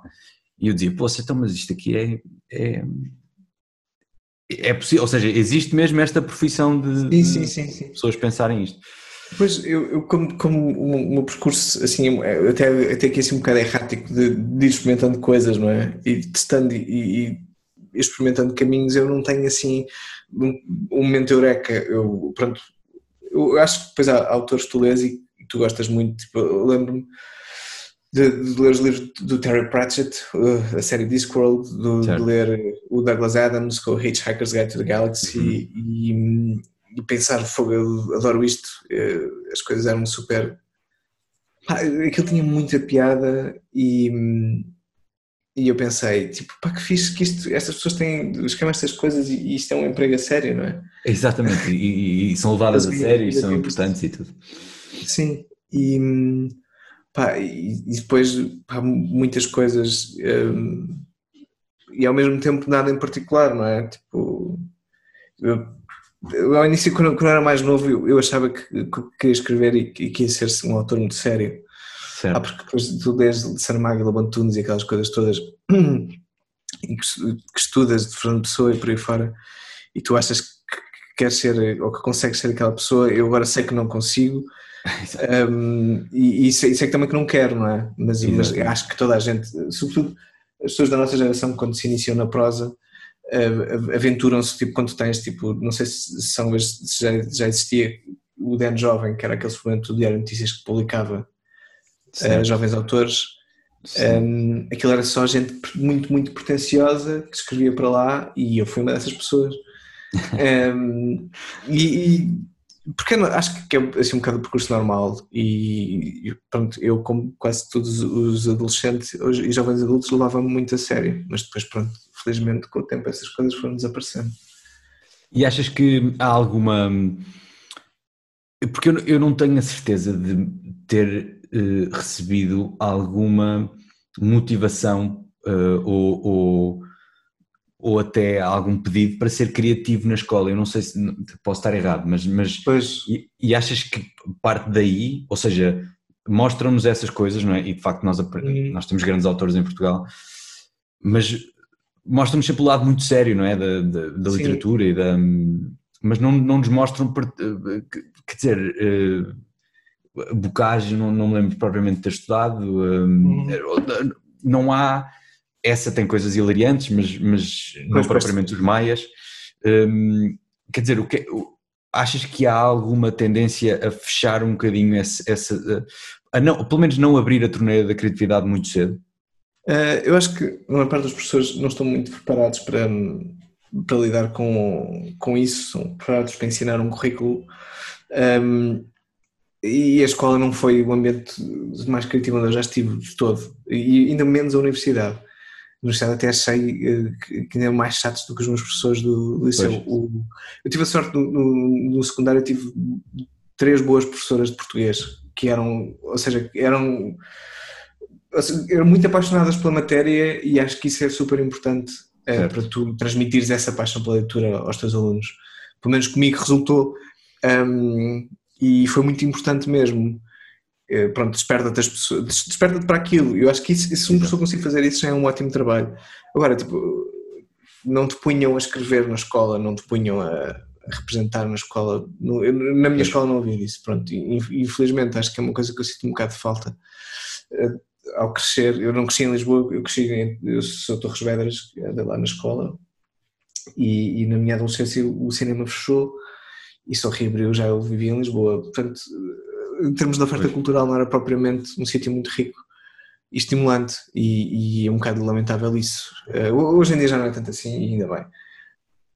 E eu dizia, pô, então, mas isto aqui é, é, é possível, ou seja, existe mesmo esta profissão de, sim, sim, sim, pessoas pensarem isto. Pois, eu, eu como, como o meu percurso, assim, até, até aqui assim um bocado errático de, de ir experimentando coisas, não é? E testando e, e experimentando caminhos, eu não tenho assim um, um momento eureka. Eu, pronto, eu acho que depois há autores que tu lês e tu gostas muito, tipo, lembro-me de, de, ler os livros do Terry Pratchett, uh, a série Discworld, de, de ler o Douglas Adams com o Hitchhiker's Guide to the Galaxy uhum. e, e pensar, fogo, eu adoro isto, eh, as coisas eram super. Aquilo tinha muita piada e, e eu pensei, tipo, pá, que fixe que isto, estas pessoas têm, escrevem estas coisas e isto é um emprego a sério, não é? Exatamente, e, e são levadas a sério e são importantes e tudo. Sim, e, pá, e, e depois pá, muitas coisas um, e ao mesmo tempo nada em particular, não é? Tipo, eu, ao início, quando, quando eu era mais novo, eu, eu achava que, que, queria escrever e, e que ia ser um autor muito sério. Certo. Ah, porque depois tu desde Saramago e Labantunes e aquelas coisas todas e que, que, estudas de Fernando Pessoa e por aí fora e tu achas que queres ser ou que consegues ser aquela pessoa, eu agora sei que não consigo um, e, e, sei, sei, que também que não quero, não é? Mas, mas acho que toda a gente, sobretudo as pessoas da nossa geração, quando se iniciam na prosa, aventuram-se, tipo, quando tens, tipo, não sei se, são, se já, já existia o Dan Jovem, que era aquele suplemento do Diário de Notícias que publicava uh, jovens autores, um, aquilo era só gente muito, muito pretenciosa que escrevia para lá e eu fui uma dessas pessoas. um, e, e, porque acho que é assim um bocado o percurso normal e, e pronto, eu como quase todos os adolescentes e jovens adultos levava-me muito a sério, mas depois pronto, felizmente com o tempo essas coisas foram desaparecendo. E achas que há alguma. Porque eu, eu não tenho a certeza de ter uh, recebido alguma motivação uh, ou, ou, ou, até algum pedido para ser criativo na escola. Eu não sei se posso estar errado, mas. mas e, e, achas que parte daí, ou seja, mostram-nos essas coisas, não é? E de facto nós, hum. nós temos grandes autores em Portugal, mas mostram-nos sempre o lado muito sério, não é? Da, da, da literatura e da. Mas não, não nos mostram, quer dizer, uh, Bocage, não, não me lembro propriamente de ter estudado, uhum. não há. Essa tem coisas hilariantes, mas, mas não propriamente os maias. Um, quer dizer, o que, achas que há alguma tendência a fechar um bocadinho essa, essa a não, pelo menos não abrir a torneira da criatividade muito cedo? Uh, eu acho que a maior parte dos professores não estão muito preparados para, para lidar com, com isso, são preparados para ensinar um currículo um, e a escola não foi o ambiente mais criativo onde eu já estive de todo, e ainda menos a universidade. A universidade até achei eh, que ainda mais chatos do que os meus professores do, liceu. eu tive a sorte no, no, no secundário, eu tive três boas professoras de português que eram, ou seja, eram eram muito apaixonadas pela matéria e acho que isso é super importante é, para tu transmitires essa paixão pela leitura aos teus alunos. Pelo menos comigo resultou hum, e foi muito importante mesmo. Eh, Pronto, desperta-te as pessoas- des- desperta-te para aquilo. Eu acho que isso, se uma pessoa conseguir fazer isso já é um ótimo trabalho. Agora, tipo, não te punham a escrever na escola, não te punham a, representar na escola. No- eu- na minha escola não havia isso, pronto. Inf- Infelizmente, acho que é uma coisa que eu sinto um bocado de falta. Eh, Ao crescer, eu não cresci em Lisboa, eu cresci em, eu sou Torres Vedras, andei lá na escola, e, e na minha adolescência o cinema fechou e só reabriu já eu vivia em Lisboa. Portanto, em termos de oferta Pois. cultural, não era propriamente um sítio muito rico e estimulante, e, e é um bocado lamentável isso. Eh, hoje em dia já não é tanto assim, e ainda bem.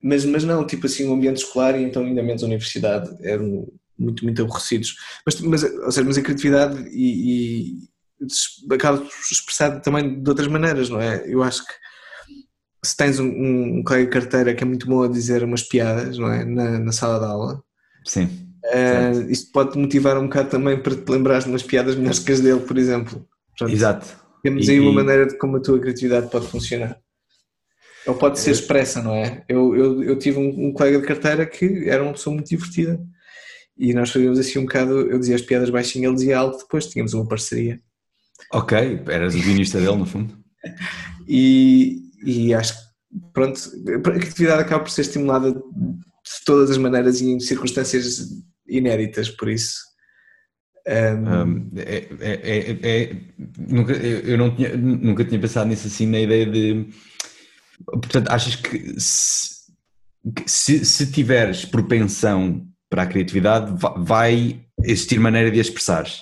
Mas, mas não, tipo assim, o ambiente escolar e então ainda menos a universidade eram muito, muito aborrecidos. Mas, mas, ou seja, mas a criatividade e, e acaba também de outras maneiras, não é? Eu acho que se tens um, um colega de carteira que é muito bom a dizer umas piadas, não é? Na, na sala de aula, Sim. eh, Certo. isto pode te motivar um bocado também para te lembrares de umas piadas melhores que as dele, por exemplo. Portanto, Exato. temos E- aí uma maneira de como a tua criatividade pode funcionar. Ou pode ser expressa, não é? Eu, eu, eu tive um, um colega de carteira que era uma pessoa muito divertida e nós fazíamos assim um bocado, eu dizia as piadas baixinho, ele dizia alto, depois tínhamos uma parceria. Ok, eras o guionista dele, no fundo. E, e acho que, pronto, a criatividade acaba por ser estimulada de todas as maneiras e em circunstâncias inéditas, por isso. um, Um, é- é- é- é- nunca, eu não tinha, nunca tinha pensado nisso assim na ideia de. Portanto, achas que se, que se, se tiveres propensão para a criatividade, va- vai existir maneira de a expressares?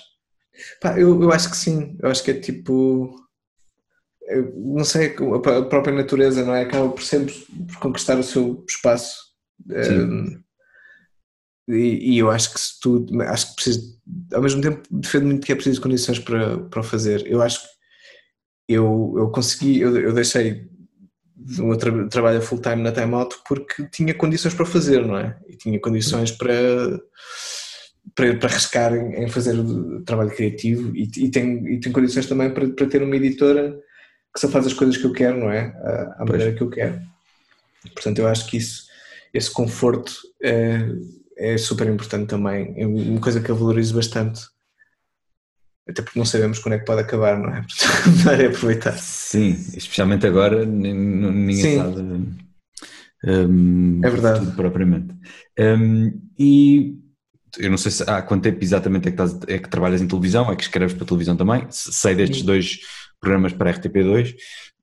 Pá, eu, eu acho que sim, eu acho que é tipo. Não sei, a pró- a própria natureza, não é? Acaba por sempre por conquistar o seu espaço. Um, e, e eu acho que se tu. Acho que precisa. Ao mesmo tempo, defendo muito que é preciso condições para, para o fazer. Eu acho que eu, eu consegui, eu, eu deixei de um tra trabalho full time na Time Out porque tinha condições para o fazer, não é? E tinha condições para para, para arriscar em, fazer o trabalho criativo e, e, tem, e tem condições também para, para ter uma editora que só faz as coisas que eu quero, não é? À, maneira que eu quero. Portanto, eu acho que isso, esse conforto é, é super importante também. É uma coisa que eu valorizo bastante. Até porque não sabemos quando é que pode acabar, não é? Portanto, é aproveitar. Sim, especialmente agora, nin- ninguém Sim. sabe. um, É verdade. tudo propriamente. Um, e eu não sei se há quanto tempo exatamente é que, estás, é que trabalhas em televisão, é que escreves para televisão também. Se- Sei destes dois programas para a RTP2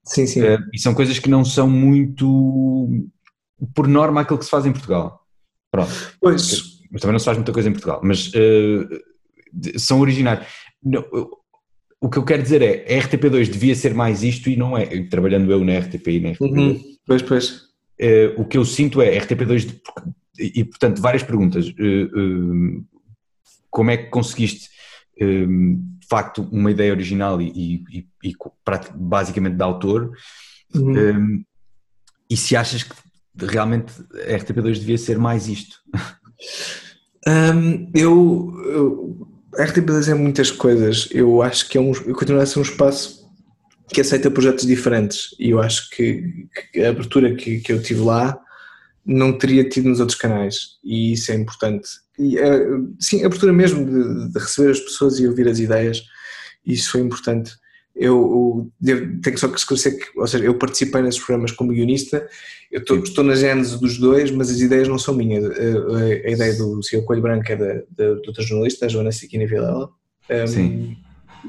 Sim, sim. uh, e são coisas que não são muito, por norma, aquilo que se faz em Portugal. Pronto, Pois, mas também não se faz muita coisa em Portugal, mas uh, são originais. Não, o que eu quero dizer é, a RTP2 devia ser mais isto e não é. Trabalhando eu na RTP e na RTP2, uhum, pois, pois. eh, o que eu sinto é RTP2 de- e, portanto, várias perguntas. Eh, como é que conseguiste, de facto, uma ideia original e, e- e- basicamente de autor? Uhum. Eh, e se achas que realmente a RTP2 devia ser mais isto? Hum, eu, eu a RTP2 é muitas coisas. Eu acho que é um, eu continuo a ser um espaço que aceita projetos diferentes e eu acho que, que a abertura que, que eu tive lá não teria tido nos outros canais e isso é importante. E, eh, sim, a abertura mesmo de, de receber as pessoas e ouvir as ideias, isso foi importante. Eu, eu devo- tenho só que esclarecer que, ou seja, eu participei nesses programas como guionista, eu estou, estou na gênese dos dois, mas as ideias não são minhas. A, a- a ideia do Senhor Coelho Branco é da, da, de outra jornalista, a Joana Siquina Vilela. Um, Sim.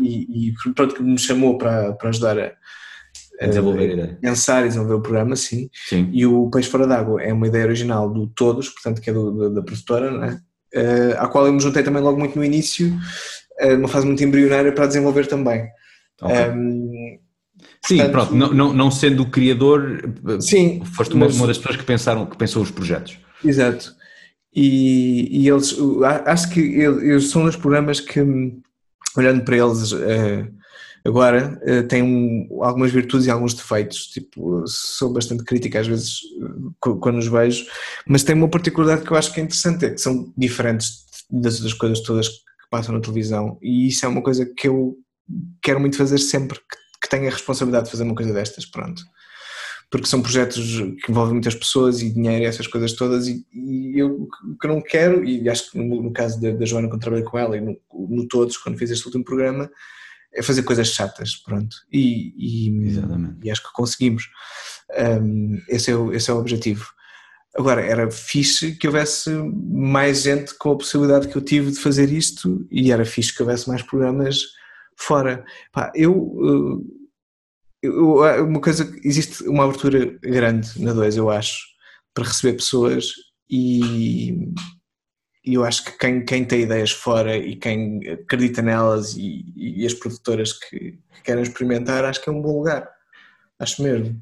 E, e pronto, que me chamou para, para ajudar a, A desenvolver a ideia. pensar e desenvolver o programa, sim. Sim. E o Peixe Fora d'Água é uma ideia original do Todos, portanto, que é do, da, da produtora, não é? Eh, à qual eu me juntei também logo muito no início, eh, numa fase muito embrionária para desenvolver também. Ok. Um, Sim, portanto- pronto, não, não, não sendo o criador, eh, sim, foste uma, mas- uma das pessoas que pensaram, que pensou os projetos. Exato. E, e eles, acho que eles, eles são dos programas que, olhando para eles eh, agora, eh, um- algumas virtudes e alguns defeitos. Tipo, sou bastante crítica às vezes eh, quando os vejo, mas tem uma particularidade que eu acho que é interessante, é que são diferentes das outras coisas todas que passam na televisão. E isso é uma coisa que eu quero muito fazer sempre que, tenha a responsabilidade de fazer uma coisa destas, pronto. Porque são projetos que envolvem muitas pessoas e dinheiro e essas coisas todas, e, e eu que não quero, e acho que no, no caso da, da, Joana, quando trabalhei com ela, e no, no Todos, quando fiz este último programa, é fazer coisas chatas, pronto. E, e, e acho que conseguimos. Um, esse, é o, esse é o objetivo. Agora, era fixe que houvesse mais gente com a possibilidade que eu tive de fazer isto e era fixe que houvesse mais programas fora. Pá, eu, eu, uma coisa, existe uma abertura grande na 2, eu acho, para receber pessoas e, e eu acho que quem, quem tem ideias fora e quem acredita nelas e, e as produtoras que, que, querem experimentar, acho que é um bom lugar. Acho mesmo.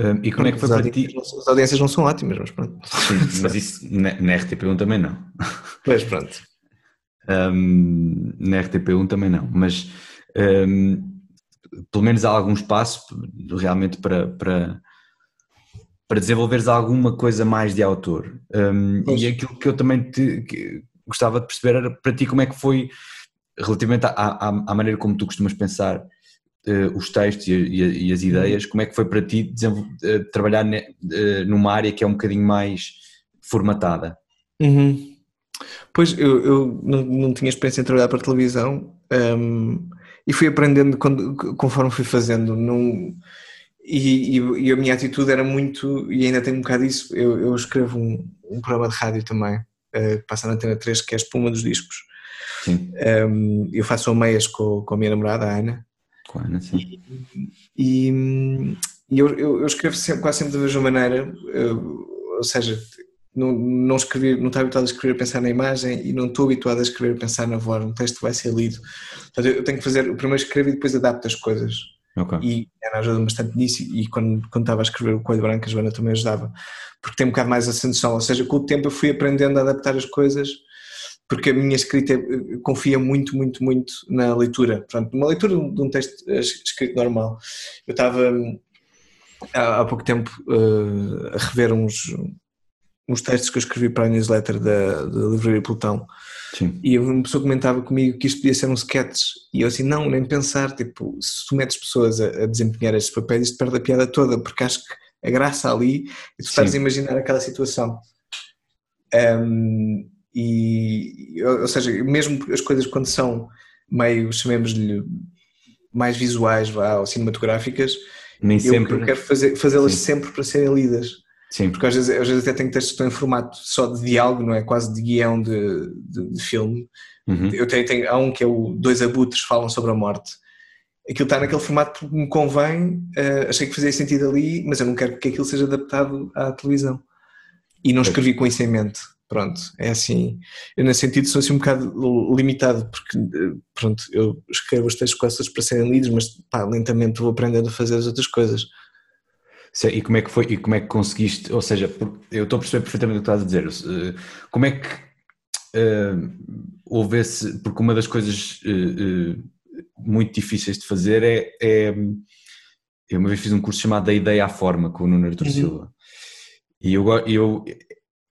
Um, e como é que foi para ti? As audiências não são ótimas, mas pronto. Sim, mas isso na, na RTP1 também não. Pois pronto. Um, na RTP1 também não, mas um, pelo menos há algum espaço realmente para, para, para desenvolveres alguma coisa mais de autor. Um, e aquilo que eu também te, gostava de perceber era para ti como é que foi relativamente à, à, à maneira como tu costumas pensar uh, os textos e, e, e, as ideias, como é que foi para ti uh, trabalhar ne, uh, numa área que é um bocadinho mais formatada? Uhum. Pois, eu, eu não, não, tinha experiência em trabalhar para televisão um, e fui aprendendo quando, conforme fui fazendo. Não, e, e, a minha atitude era muito, e ainda tenho um bocado isso, eu, eu escrevo um, um, programa de rádio também, que passa na Antena 3, que é a Espuma dos Discos. Um, eu faço meias com, com a minha namorada, a Ana, com a Ana, sim. E, e, e eu, eu, eu, escrevo sempre, quase sempre da mesma maneira, eu, ou seja, não, não, escrevi, não estou habituado a escrever a pensar na imagem e não estou habituado a escrever a pensar na voz, um texto vai ser lido. Portanto, eu tenho que fazer, primeiro escrevo e depois adapto as coisas. Okay. E Ana ajuda bastante nisso e quando, quando estava a escrever o Coelho Branco a Joana também ajudava, porque tem um bocado mais a noção, ou seja, com o tempo eu fui aprendendo a adaptar as coisas porque a minha escrita eh, confia muito, muito, muito na leitura. Portanto, uma leitura de um texto escrito normal. Eu estava hum, há, pouco tempo uh, a rever uns, uns textos que eu escrevi para a newsletter da, da Livraria Plutão. Sim. E uma pessoa comentava comigo que isto podia ser um sketch. E eu assim, não, nem pensar. Tipo, se tu metes pessoas a, a desempenhar estes papéis, isto perde a piada toda, porque acho que a graça ali é tu estás a imaginar aquela situação. Um, e, ou seja, mesmo as coisas quando são meio, chamemos-lhe, mais visuais vá, ou cinematográficas, Nem eu, sempre. eu quero fazer, fazê-las sempre para serem lidas. Sim. Porque às vezes, às vezes até tenho textos que estão em formato só de diálogo, não é? Quase de guião de, de, de filme. Uhum. Eu tenho, tenho, há um que é o Dois Abutres Falam sobre a Morte. Aquilo está naquele formato porque me convém, uh, achei que fazia sentido ali, mas eu não quero que aquilo seja adaptado à televisão. E não escrevi com isso em mente. Pronto, é assim. Eu, nesse sentido, sou assim um bocado limitado, porque, pronto, eu escrevo os textos costas para serem lidos, mas pá, lentamente vou aprendendo a fazer as outras coisas. E como é que foi, e como é que conseguiste, ou seja, eu estou a perceber perfeitamente o que estás a dizer, eh, como é que uh, houve esse, porque uma das coisas uh, uh, muito difíceis de fazer é, é, eu uma vez fiz um curso chamado Da Ideia à Forma com o Nuno Artur uhum. Silva, e eu, eu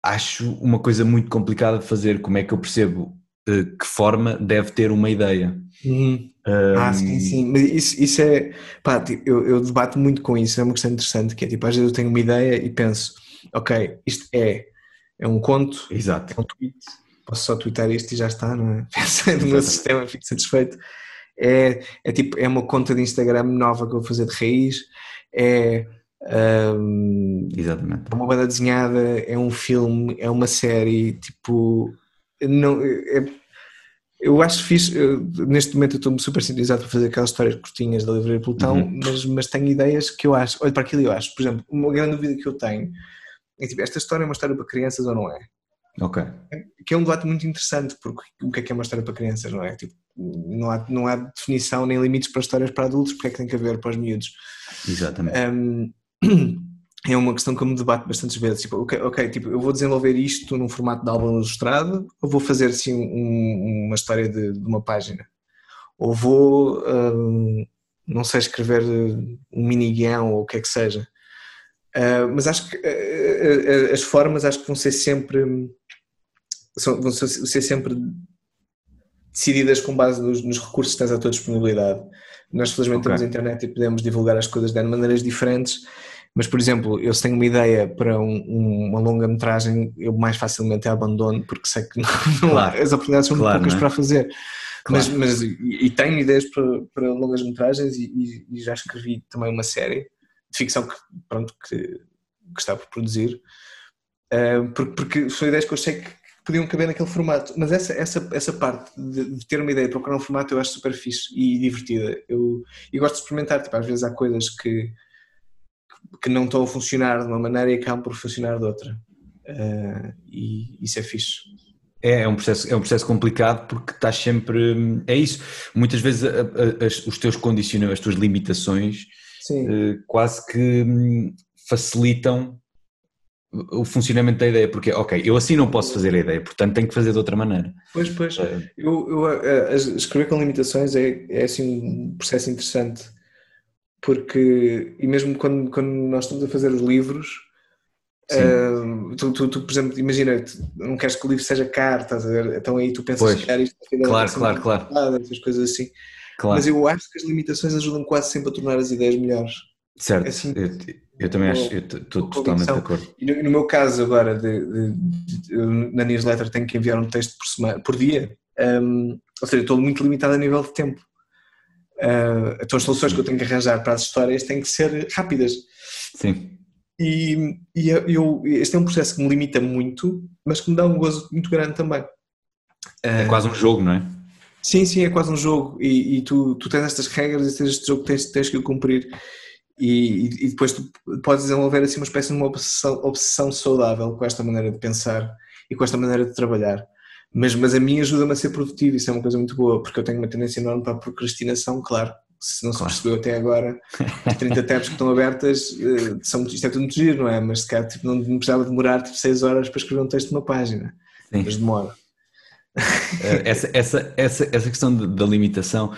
acho uma coisa muito complicada de fazer. Como é que eu percebo que forma deve ter uma ideia? Uhum. Um... Ah, sim, sim. Mas isso, isso é. Pá, tipo, eu, eu debato muito com isso. É uma questão interessante. Que é tipo, às vezes eu tenho uma ideia e penso, ok, isto é. É um conto. Exato. É um tweet. Posso só twittar isto e já está, não é? Pensei no meu sistema, fico satisfeito. É, é tipo, é uma conta de Instagram nova que eu vou fazer de raiz. É um, Exatamente. É uma banda desenhada, é um filme, é uma série, tipo. Não, é, eu acho fixe, eu, neste momento eu estou super sintonizado para fazer aquelas histórias curtinhas da Livraria Plutão, uhum. mas, mas tenho ideias que eu acho, olho para aquilo e eu acho, por exemplo, uma grande dúvida que eu tenho é tipo, esta história é uma história para crianças ou não é? Ok. Que é um debate muito interessante, porque o que é que é uma história para crianças, não é? Tipo, não há, não há definição nem limites para histórias para adultos, porque é que tem que haver para os miúdos? Exatamente. Um, é uma questão que eu me debato bastantes vezes. Tipo, ok, okay tipo, eu vou desenvolver isto num formato de álbum ilustrado ou vou fazer assim um, uma história de, de, uma página? Ou vou, um, não sei, escrever um mini guião ou o que é que seja. Uh, mas acho que uh, as formas acho que vão ser sempre são, vão ser sempre decididas com base nos, nos, recursos que tens à tua disponibilidade. Nós, felizmente, okay. temos internet e podemos divulgar as coisas de maneiras diferentes, mas, por exemplo, eu se tenho uma ideia para um, um, uma longa-metragem, eu mais facilmente a abandono porque sei que não, não claro. há, as oportunidades são claro, poucas é? para fazer. Claro. Mas, mas e, tenho ideias para, para longas metragens e, e, e, já escrevi também uma série de ficção que, pronto, que, que está por produzir, uh, porque, porque são ideias que eu sei que podiam caber naquele formato. Mas essa, essa, essa parte de, de ter uma ideia, procurar um formato, eu acho super fixe e divertida. Eu, eu gosto de experimentar, tipo, às vezes há coisas que, que não estão a funcionar de uma maneira e acabam por funcionar de outra. Uh, e isso é fixe. É, é um processo, é um processo complicado porque estás sempre. É isso. Muitas vezes a, a, as, os teus condicionamentos, as tuas limitações, uh, quase que hum, facilitam o funcionamento da ideia, porque, ok, eu assim não posso fazer a ideia, portanto tenho que fazer de outra maneira. Pois, pois. É. Eu, eu, escrever com limitações é, é assim um processo interessante, porque, e mesmo quando, quando nós estamos a fazer os livros, uh, tu, tu, tu, por exemplo, imagina, não queres que o livro seja caro, estás a ver? Então aí tu pensas pois. criar isto, claro, claro, claro. essas coisas assim. Claro. Mas eu acho que as limitações ajudam quase sempre a tornar as ideias melhores. Certo. Assim, eu, eu, também acho, estou totalmente de acordo. E no, no, meu caso agora, de, de, de, na newsletter tenho que enviar um texto por, semana, por dia, um, ou seja, estou muito limitado a nível de tempo. Uh, então as soluções que eu tenho que arranjar para as histórias têm que ser rápidas. Sim. E, e eu, este é um processo que me limita muito, mas que me dá um gozo muito grande também. É quase um jogo, não é? Sim, sim, é quase um jogo. E, e tu, tu tens estas regras e tens este jogo que tens, tens que cumprir e, e, depois tu podes desenvolver assim uma espécie de uma obsessão, obsessão saudável com esta maneira de pensar e com esta maneira de trabalhar. Mas, mas a mim ajuda-me a ser produtivo, isso é uma coisa muito boa, porque eu tenho uma tendência enorme para a procrastinação, claro. Se não se claro. percebeu até agora, as 30 tabs que estão abertas, eh, são, isto é tudo muito giro, não é? Mas se calhar tipo, não, precisava demorar tipo, 6 horas para escrever um texto de uma página. Sim. Mas demora. Eh, essa, essa, essa, essa questão da limitação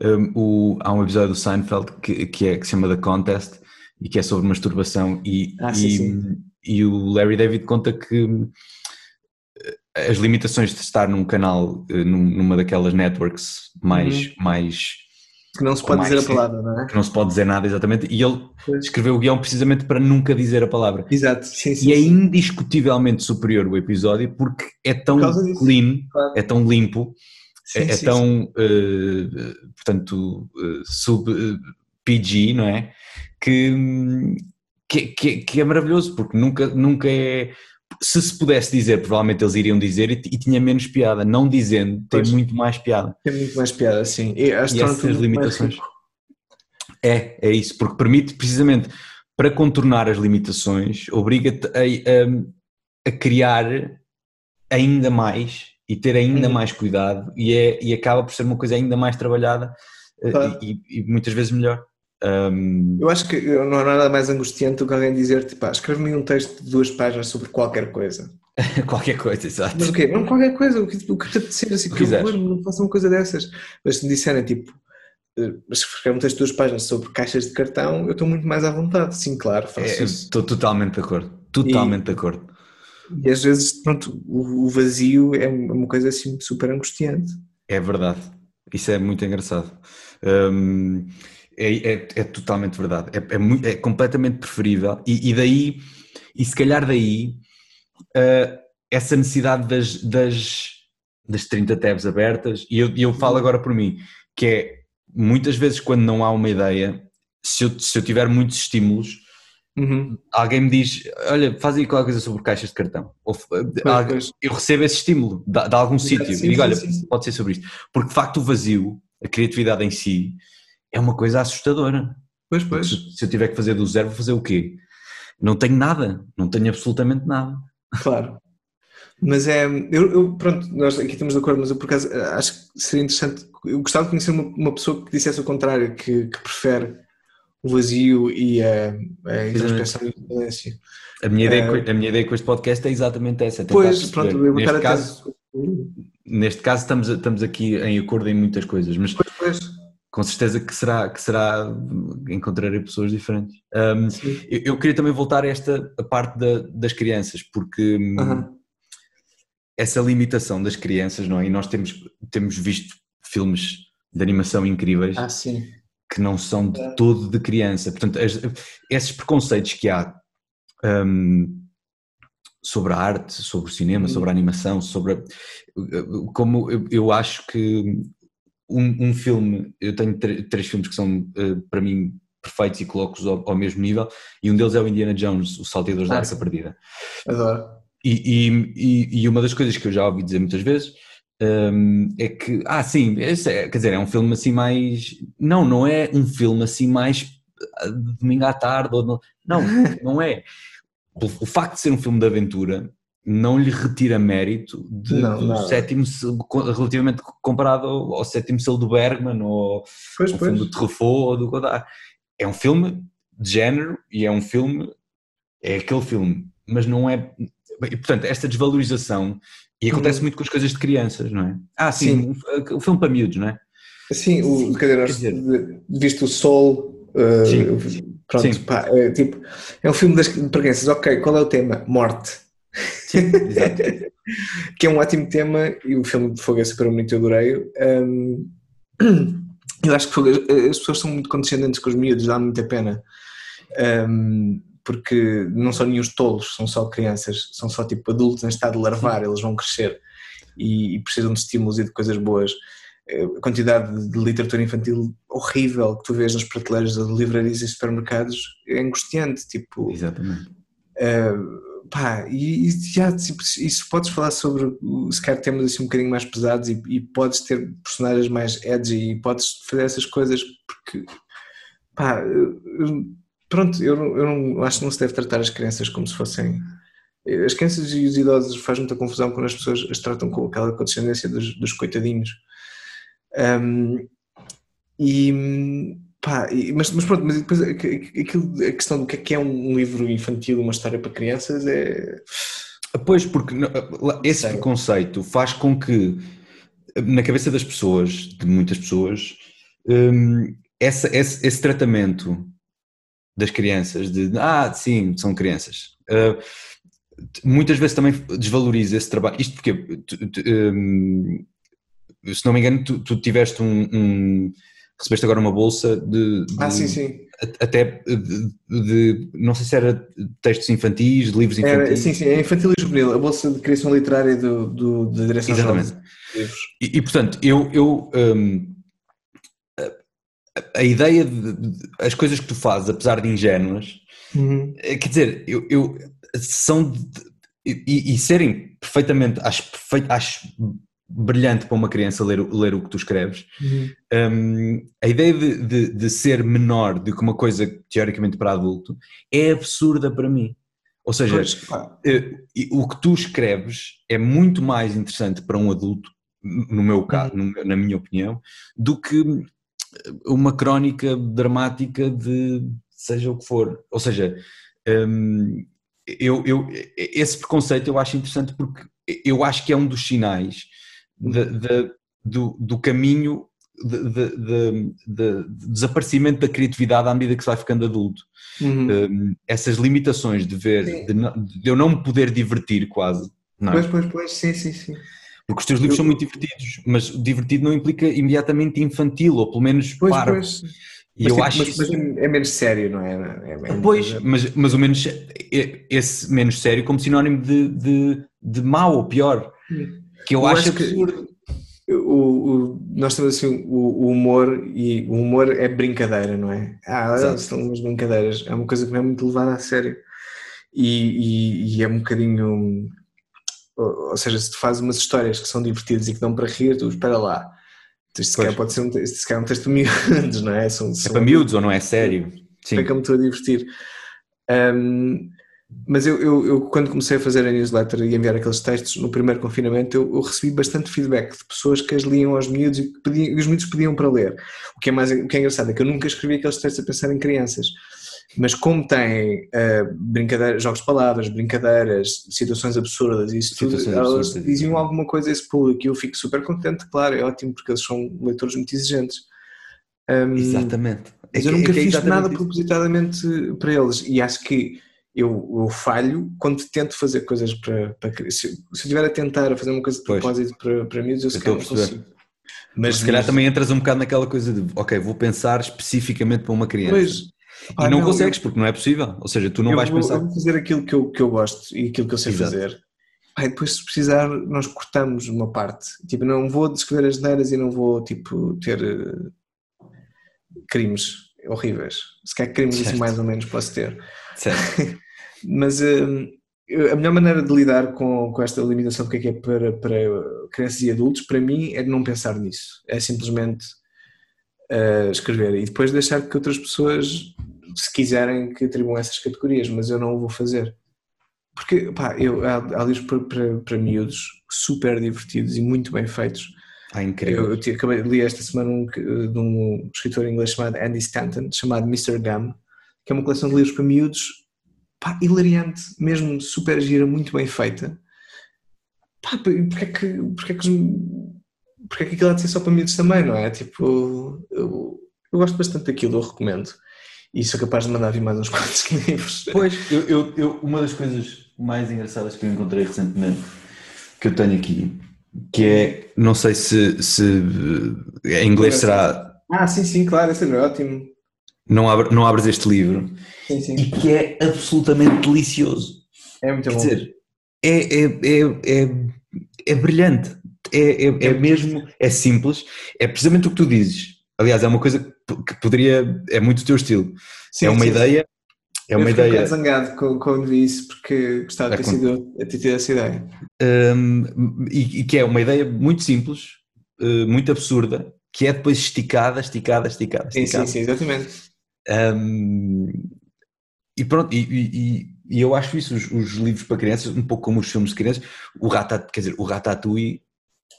um, o, há um episódio do Seinfeld que, que, é, que se chama The Contest e que é sobre masturbação e, ah, sim, e, sim. e, o Larry David conta que eh, as limitações de estar num canal, eh, numa daquelas networks mais, uhum. mais que não se pode dizer a palavra, não é? Que não se pode dizer nada, exatamente. E ele pois. escreveu o guião precisamente para nunca dizer a palavra. Exato, sim, sim. E é indiscutivelmente superior o episódio porque é tão clean, claro. é tão limpo sim, é, é sim, tão, uh, portanto, uh, sub-PG, não é? Que, que, que, que, é maravilhoso, porque nunca, nunca é. Se se pudesse dizer, provavelmente eles iriam dizer e, e tinha menos piada. Não dizendo, tem pois, muito mais piada. Tem muito mais piada, sim. E, e essas limitações. É, é isso, porque permite precisamente para contornar as limitações, obriga-te a, a, a, criar ainda mais e ter ainda uhum. mais cuidado e, é, e acaba por ser uma coisa ainda mais trabalhada eh, claro. e, e, muitas vezes melhor. Um... Eu acho que não há nada mais angustiante do que alguém dizer tipo, ah, escreve-me um texto de duas páginas sobre qualquer coisa. qualquer coisa, exato. Mas o quê? Não qualquer coisa, o que, o que te apetecer, assim, que eu não faço uma coisa dessas. Mas se me disserem tipo, eh, mas escreve um texto de duas páginas sobre caixas de cartão, eu estou muito mais à vontade. Sim, claro, faço é. Estou totalmente de acordo. Totalmente e, de acordo. E às vezes, pronto, o, vazio é uma coisa assim super angustiante. É verdade. Isso é muito engraçado. Um, é, é, é, totalmente verdade. É, é, é completamente preferível. E, e, daí, e se calhar daí, uh, essa necessidade das, das, das 30 tabs abertas, e eu, eu falo agora por mim, que é muitas vezes quando não há uma ideia, se eu, se eu tiver muitos estímulos, Uhum. Alguém me diz, olha, faz aí qualquer coisa sobre caixas de cartão. Ou, pois, eu recebo esse estímulo de, de algum sítio e digo, olha, sim, sim. pode ser sobre isto. Porque de facto o vazio, a criatividade em si, é uma coisa assustadora. Pois, pois. Se, se, eu tiver que fazer do zero, vou fazer o quê? Não tenho nada, não tenho absolutamente nada. Claro. Mas é, eu, eu, pronto, nós aqui estamos de acordo, mas eu por acaso acho que seria interessante, eu gostava de conhecer uma, uma pessoa que dissesse o contrário, que, que prefere o vazio e a, a e a independência. A minha, ideia, uh, a minha ideia com este podcast é exatamente essa. É pois, pronto, eu neste, caso, neste caso estamos, estamos aqui em acordo em muitas coisas, mas pois, pois. Com certeza que será, que será encontrarei pessoas diferentes. Um, eu, eu, queria também voltar a esta a parte da, das crianças, porque uh -huh. essa limitação das crianças, não é? E nós temos, temos visto filmes de animação incríveis Ah, que não são de todo de criança. Portanto, as- esses preconceitos que há hum, sobre a arte, sobre o cinema, sobre a animação, sobre. a- como eu, eu acho que um, um filme, eu tenho três filmes que são eh, para mim perfeitos e coloco-os ao, ao mesmo nível, e um deles é o Indiana Jones, o Salteadores da Arca. Perdida. Adoro. E, e- e- uma das coisas que eu já ouvi dizer muitas vezes hum, é que, ah, sim, é- quer dizer, é um filme assim mais. Não, não é um filme assim mais de domingo à tarde. Ou não, não, não é. O facto de ser um filme de aventura não lhe retira mérito de, Não, do nada. sétimo, relativamente comparado ao, ao sétimo selo do Bergman ou Pois, um pois. filme do Truffaut ou do Godard. É um filme de género e é um filme, é aquele filme, mas não é. E, portanto, esta desvalorização, e acontece Uhum. muito com as coisas de crianças, não é? Ah, sim, um, um filme para miúdos, não é? Sim, o, quer dizer, nós, Quer dizer- visto o Sol, uh, Sim. pronto, Sim. pá, é, tipo, é um filme das de crianças, ok, qual é o tema? Morte. Exato. que é um ótimo tema e o filme de Fogo é super bonito, eu adorei. Um, eu acho que Fogo- as pessoas são muito condescendentes com os miúdos, dá muita pena. Um, porque não são nenhum tolos, são só crianças, são só tipo adultos em estado de larvar, eles vão crescer e, e precisam de estímulos e de coisas boas. Eh, A quantidade de literatura infantil horrível que tu vês nas prateleiras de livrarias e supermercados é angustiante, tipo, Exatamente. Uh, pá, e, e já, tipo, isso podes falar sobre se calhar temas assim um bocadinho mais pesados e, e podes ter personagens mais edgy e podes fazer essas coisas porque pá, pronto, eu, eu não, acho que não se deve tratar as crianças como se fossem as crianças e os idosos faz muita confusão quando as pessoas as tratam com aquela condescendência dos, dos coitadinhos. Um, e pá, mas, mas pronto, mas depois aqu- aqu- aquilo, a questão do que é que é um livro infantil, uma história para crianças é. Pois, porque esse Sei. preconceito faz com que, na cabeça das pessoas, de muitas pessoas, hum, essa, esse, esse tratamento das crianças, de ah, sim, são crianças, ah, muitas vezes também desvaloriza esse trabalho. Isto porque, tu- tu, hum, se não me engano, tu, tu tiveste um, um- recebeste agora uma bolsa de, de- Ah, sim, sim. até de, de- não sei se era textos infantis, livros Era, infantis. sim, sim, é infantil e juvenil, a bolsa de criação literária do, do, da direção Exatamente. Dos livros. E, e, portanto, eu, eu hum, a, a ideia de, de- as coisas que tu fazes, apesar de ingênuas, eh, quer dizer, eu, eu- são de- de- e, e serem perfeitamente, acho, perfeito, acho brilhante para uma criança ler, o- ler o que tu escreves. Hum, a ideia de, de, de ser menor do que uma coisa teoricamente para adulto é absurda para mim. Ou seja, Pois, eh, o que tu escreves é muito mais interessante para um adulto, no meu caso, meu- na minha opinião, do que eh, uma crónica dramática de seja o que for. Ou seja, hum, eu, eu- esse preconceito eu acho interessante porque eu acho que é um dos sinais de- de- do, do caminho de, de- de- de- de desaparecimento da criatividade à medida que se vai ficando adulto uhum. um, essas limitações de ver, Sim. de, eu não me poder divertir quase, não é? Pois, pois, pois, sim, sim, sim. porque os teus livros Eu- são muito divertidos, mas divertido não implica imediatamente infantil, ou pelo menos Pois, parvo. pois. E Mas, eu tipo, acho mas, isso... é menos sério, não é? É- é uma Pois, mas, mas o menos, é- esse menos sério como sinónimo de, de, de mau ou pior, que eu, Eu acho acho que-. O, o- nós temos assim o, o humor e o humor é brincadeira, não é? Ah, Exato. são umas brincadeiras, é uma coisa que não é muito levada a sério e, e- e é um bocadinho ou, ou seja, se tu fazes umas histórias que são divertidas e que dão para rir, tu espera lá. Isto se pode ser um, se calhar é um texto para miúdos, não é? São, É são para miúdos ou não é sério? Sim. Fica-me estou a divertir. Um, mas eu, eu, eu, quando comecei a fazer a newsletter e enviar aqueles textos no primeiro confinamento, eu, eu recebi bastante feedback de pessoas que as liam aos miúdos e, que pediam, os miúdos pediam para ler. O que, é mais, o que é engraçado é que eu nunca escrevi aqueles textos a pensar em crianças. Mas como tem uh, brincadeiras, jogos de palavras, brincadeiras, situações absurdas e isso tudo, elas diziam alguma coisa a esse público e eu fico super contente, claro, é ótimo porque eles são leitores muito exigentes. Um, Exatamente. mas É eu que- nunca é é fiz nada isso. propositadamente para eles e acho que eu, eu falho quando tento fazer coisas para, para se, se eu estiver a tentar fazer uma coisa de propósito para, para miúdos, eu se Eu calhar não consigo. Mas se calhar mas- também entras um bocado naquela coisa de, ok, vou pensar especificamente para uma criança. Pois, e pá, não, eu- consegues, porque não é possível. Ou seja, tu não eu vais vou, pensar. eu vou fazer aquilo que eu, que eu gosto e aquilo que eu sei Exato. fazer. E depois, se precisar, nós cortamos uma parte. Tipo, não vou descrever as neiras e não vou, tipo, ter eh, crimes horríveis. Se calhar crimes Certo. mais ou menos posso ter. Certo. Mas hum, a melhor maneira de lidar com, com esta limitação do que é que é para, para crianças e adultos, para mim, é de não pensar nisso. É simplesmente uh, escrever e depois deixar que outras pessoas, se quiserem, que atribuam essas categorias, mas eu não o vou fazer. Porque, pá, eu, há, há livros para, para, para miúdos super divertidos e muito bem feitos. Ah, incrível. Eu, eu acabei de ler esta semana um, de um escritor inglês chamado Andy Stanton, chamado Mr. Gum, que é uma coleção de livros para miúdos, pá, hilariante, mesmo super gira, muito bem feita. Pá, porque é que, porque é que, porque é que aquilo há de ser só para miúdos também, não é? Tipo, eu, eu gosto bastante daquilo, eu recomendo. E sou capaz de mandar vir mais uns quantos livros. Pois, eu, eu, eu- uma das coisas mais engraçadas que eu encontrei recentemente, que eu tenho aqui, que é, não sei se, se eh, em inglês será, Ah, sim, sim, claro, esse é ótimo. Não, abre, não abres este livro, Sim, sim. e que é absolutamente delicioso. É muito Quer bom. dizer, é, é, é, é, é brilhante, é, é, é mesmo, é simples, é precisamente o que tu dizes. Aliás, é uma coisa que- poderia, é muito o teu estilo. Sim, é uma sim, ideia, é eu uma um ideia. bocado zangado com- quando vi isso porque gostava de ter É, sido a ter tido essa ideia. Hum, e, e que é uma ideia muito simples, eh, muito absurda, que é depois esticada, esticada, esticada, Sim, esticada. sim, sim, exatamente. Hum, e pronto, e, e- e- eu acho isso, os, os livros para crianças, um pouco como os filmes de crianças, o Ratat, quer dizer, o Ratatouille,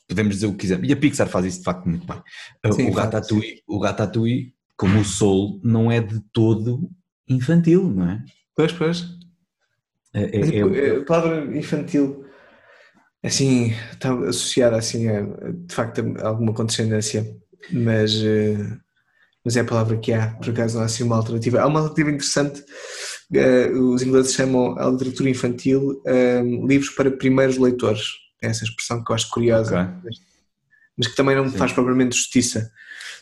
podemos dizer o que quisermos, e a Pixar faz isso de facto muito bem. Uh, Sim, o, Ratatouille, o Ratatouille, como o Soul, não é de todo infantil, não é? Pois, pois. É- é- Mas, é- eh, a palavra infantil, assim, está associada assim a, de facto, a alguma condescendência, mas, eh, mas é a palavra que há, por acaso não há assim uma alternativa. Há uma alternativa interessante, eh, os ingleses chamam a literatura infantil eh, livros para primeiros leitores. É essa expressão que eu acho curiosa, Ok. mas que também não me Sim. faz propriamente justiça.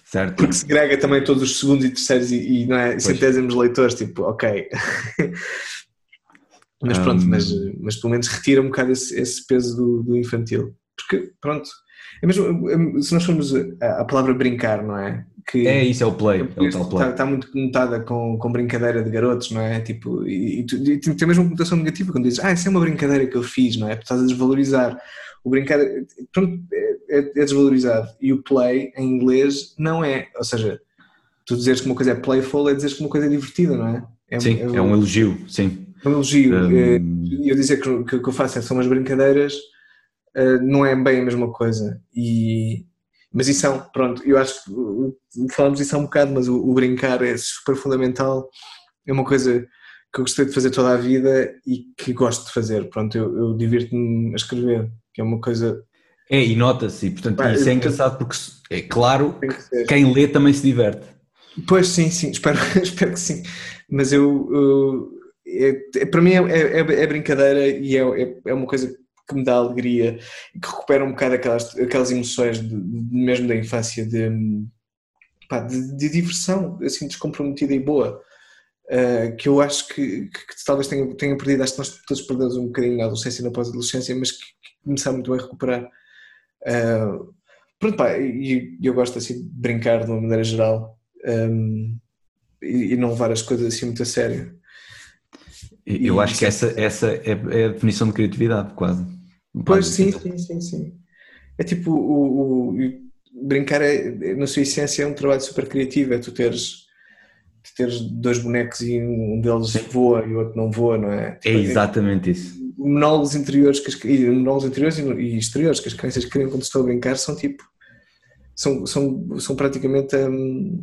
certo. Porque segrega também todos os segundos e terceiros e, e não é, centésimos leitores, tipo, ok. mas pronto, Um. mas, mas pelo menos retira um bocado esse, esse peso do, do infantil. Porque, pronto, é mesmo, se nós formos a, a palavra brincar, não é? Que É isso, é o play, é o tal está, play. está muito conotada com, com brincadeira de garotos, não é? Tipo, e, e, tem mesmo uma conotação negativa quando dizes, ah, isso é uma brincadeira que eu fiz, não é? Tu estás a desvalorizar. O brincar pronto, é, é- é desvalorizado. E o play, em inglês, não é. Ou seja, tu dizeres que uma coisa é playful é dizeres que uma coisa é divertida, não é? É, Sim, é um elogio, sim. um elogio. É, Hum, E eu dizer que o que, que eu faço é- são umas brincadeiras eh, não é bem a mesma coisa. E, mas isso são, pronto, eu acho que falamos isso há um bocado, mas o, o brincar é super fundamental. É uma coisa que eu gostei de fazer toda a vida e que gosto de fazer. Pronto, eu, eu divirto-me a escrever, que é uma coisa É, e nota-se, e portanto Pá, isso é engraçado porque é claro que que quem lê também se diverte. Pois sim, sim, espero, espero que sim. Mas eu, eu- é- é- para mim é, é, é brincadeira e é, é, é uma coisa que me dá alegria que recupera um bocado aquelas, aquelas emoções de- mesmo da infância de, pá, de, de diversão, assim descomprometida e boa. Uh, que eu acho que, que- que talvez tenha, tenha perdido, acho que nós todos perdemos um bocadinho na adolescência e na pós-adolescência, mas que, que começar muito bem a recuperar. Uh, pronto, pá, e e eu gosto assim de brincar de uma maneira geral um, e, e não levar as coisas assim muito a sério. Eu acho que isso- essa, essa é, é a definição de criatividade, quase. Pois sim, sim, sim, sim. É tipo, o, brincar é, é, na sua essência é um trabalho super criativo, é tu teres, tu teres dois bonecos e um deles voa e o outro não voa, não é? É Tipo, exatamente isso. monólogos interiores que e monólogos interiores e, exteriores que as crianças criam quando estão a brincar são tipo são, são, são praticamente hum,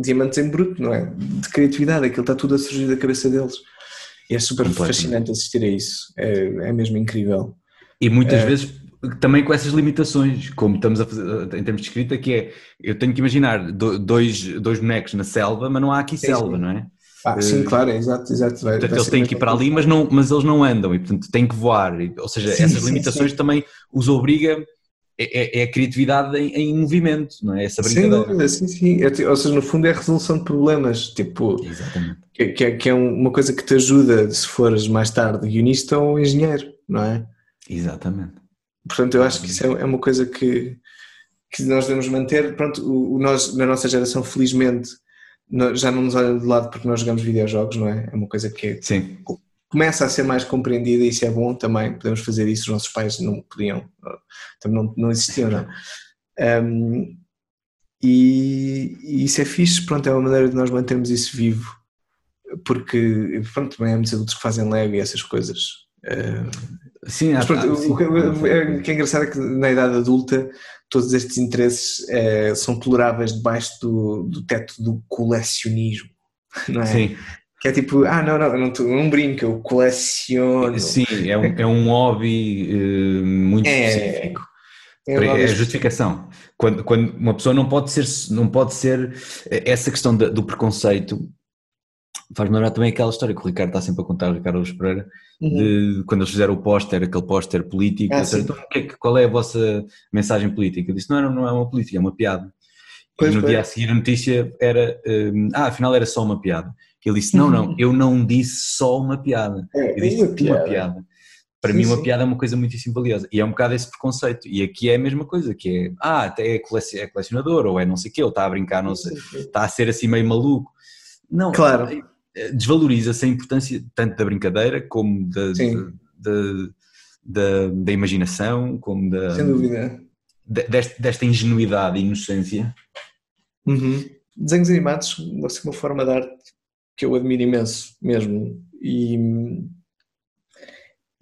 diamantes em bruto, não é? De criatividade, aquilo está tudo a surgir da cabeça deles. E é super fascinante assistir a isso, é, é mesmo incrível. E muitas É. vezes também com essas limitações, como estamos a fazer em termos de escrita, que é eu tenho que imaginar do- dois, dois bonecos na selva, mas não há aqui Sim, selva, sim. não é? Ah, sim, claro, exato, exato. Vai, Portanto, vai eles têm que ir para ali, mas, não, mas eles não andam e, portanto, têm que voar. Ou seja, Sim, essas sim, limitações sim. também os obriga. É, é- é a criatividade em, em movimento, não é? Essa Sem brincadeira. dúvida, sim, sim. É ou seja, no fundo é a resolução de problemas, tipo, Exatamente. que, que é, que é um- uma coisa que te ajuda se fores mais tarde guionista ou engenheiro, não é? Exatamente. Portanto, eu acho que isso é, é uma coisa que, que nós devemos manter. Pronto, o, o nós, na nossa geração, felizmente, já não nos olham de lado porque nós jogamos videojogos, não é? É uma coisa que é- Sim. Começa a ser mais compreendida e isso é bom também. Podemos fazer isso, os nossos pais não podiam, também não, não existiam, não. Um, e, e isso é fixe, pronto, é uma maneira de nós mantermos isso vivo, porque, pronto, também há muitos adultos que fazem Lego e essas coisas. Uh, Sim, mas pronto, há- o, sim. que, o- é- o que é engraçado é que na idade adulta todos estes interesses eh, são toleráveis debaixo do, do teto do colecionismo, não é? Sim, Que é tipo, ah, não, não, não, não brinco, eu coleciono. sim, é um, é um hobby eh, muito É, específico. É É a justificação. Quando, quando uma pessoa não pode ser, não pode ser essa questão da- do preconceito faz-me lembrar também aquela história que o Ricardo está sempre a contar, o Ricardo Alves Pereira, Uhum. de quando eles fizeram o póster, aquele póster político, Ah, então, é qual é a vossa mensagem política? Eu disse, não, não é uma política, é uma piada. Pois, e no pois. dia a seguir a notícia era, hum, ah, afinal era só uma piada. Ele disse, não, não, eu não disse só uma piada. É, Eu disse uma uma piada. piada. Para Sim, mim, uma sim. piada é uma coisa muitíssimo valiosa. E é um bocado esse preconceito. E aqui é a mesma coisa, que é, ah, até é, é colecionador, ou é não sei o quê, ou está a brincar, não sei, está a ser assim meio maluco. Não, Claro. eh, desvaloriza-se a importância tanto da brincadeira como da, da, da, da imaginação, como da, Sem dúvida. de- deste- desta ingenuidade e inocência. Uhum. Desenhos animados ser uma forma de arte que eu admiro imenso, mesmo. E,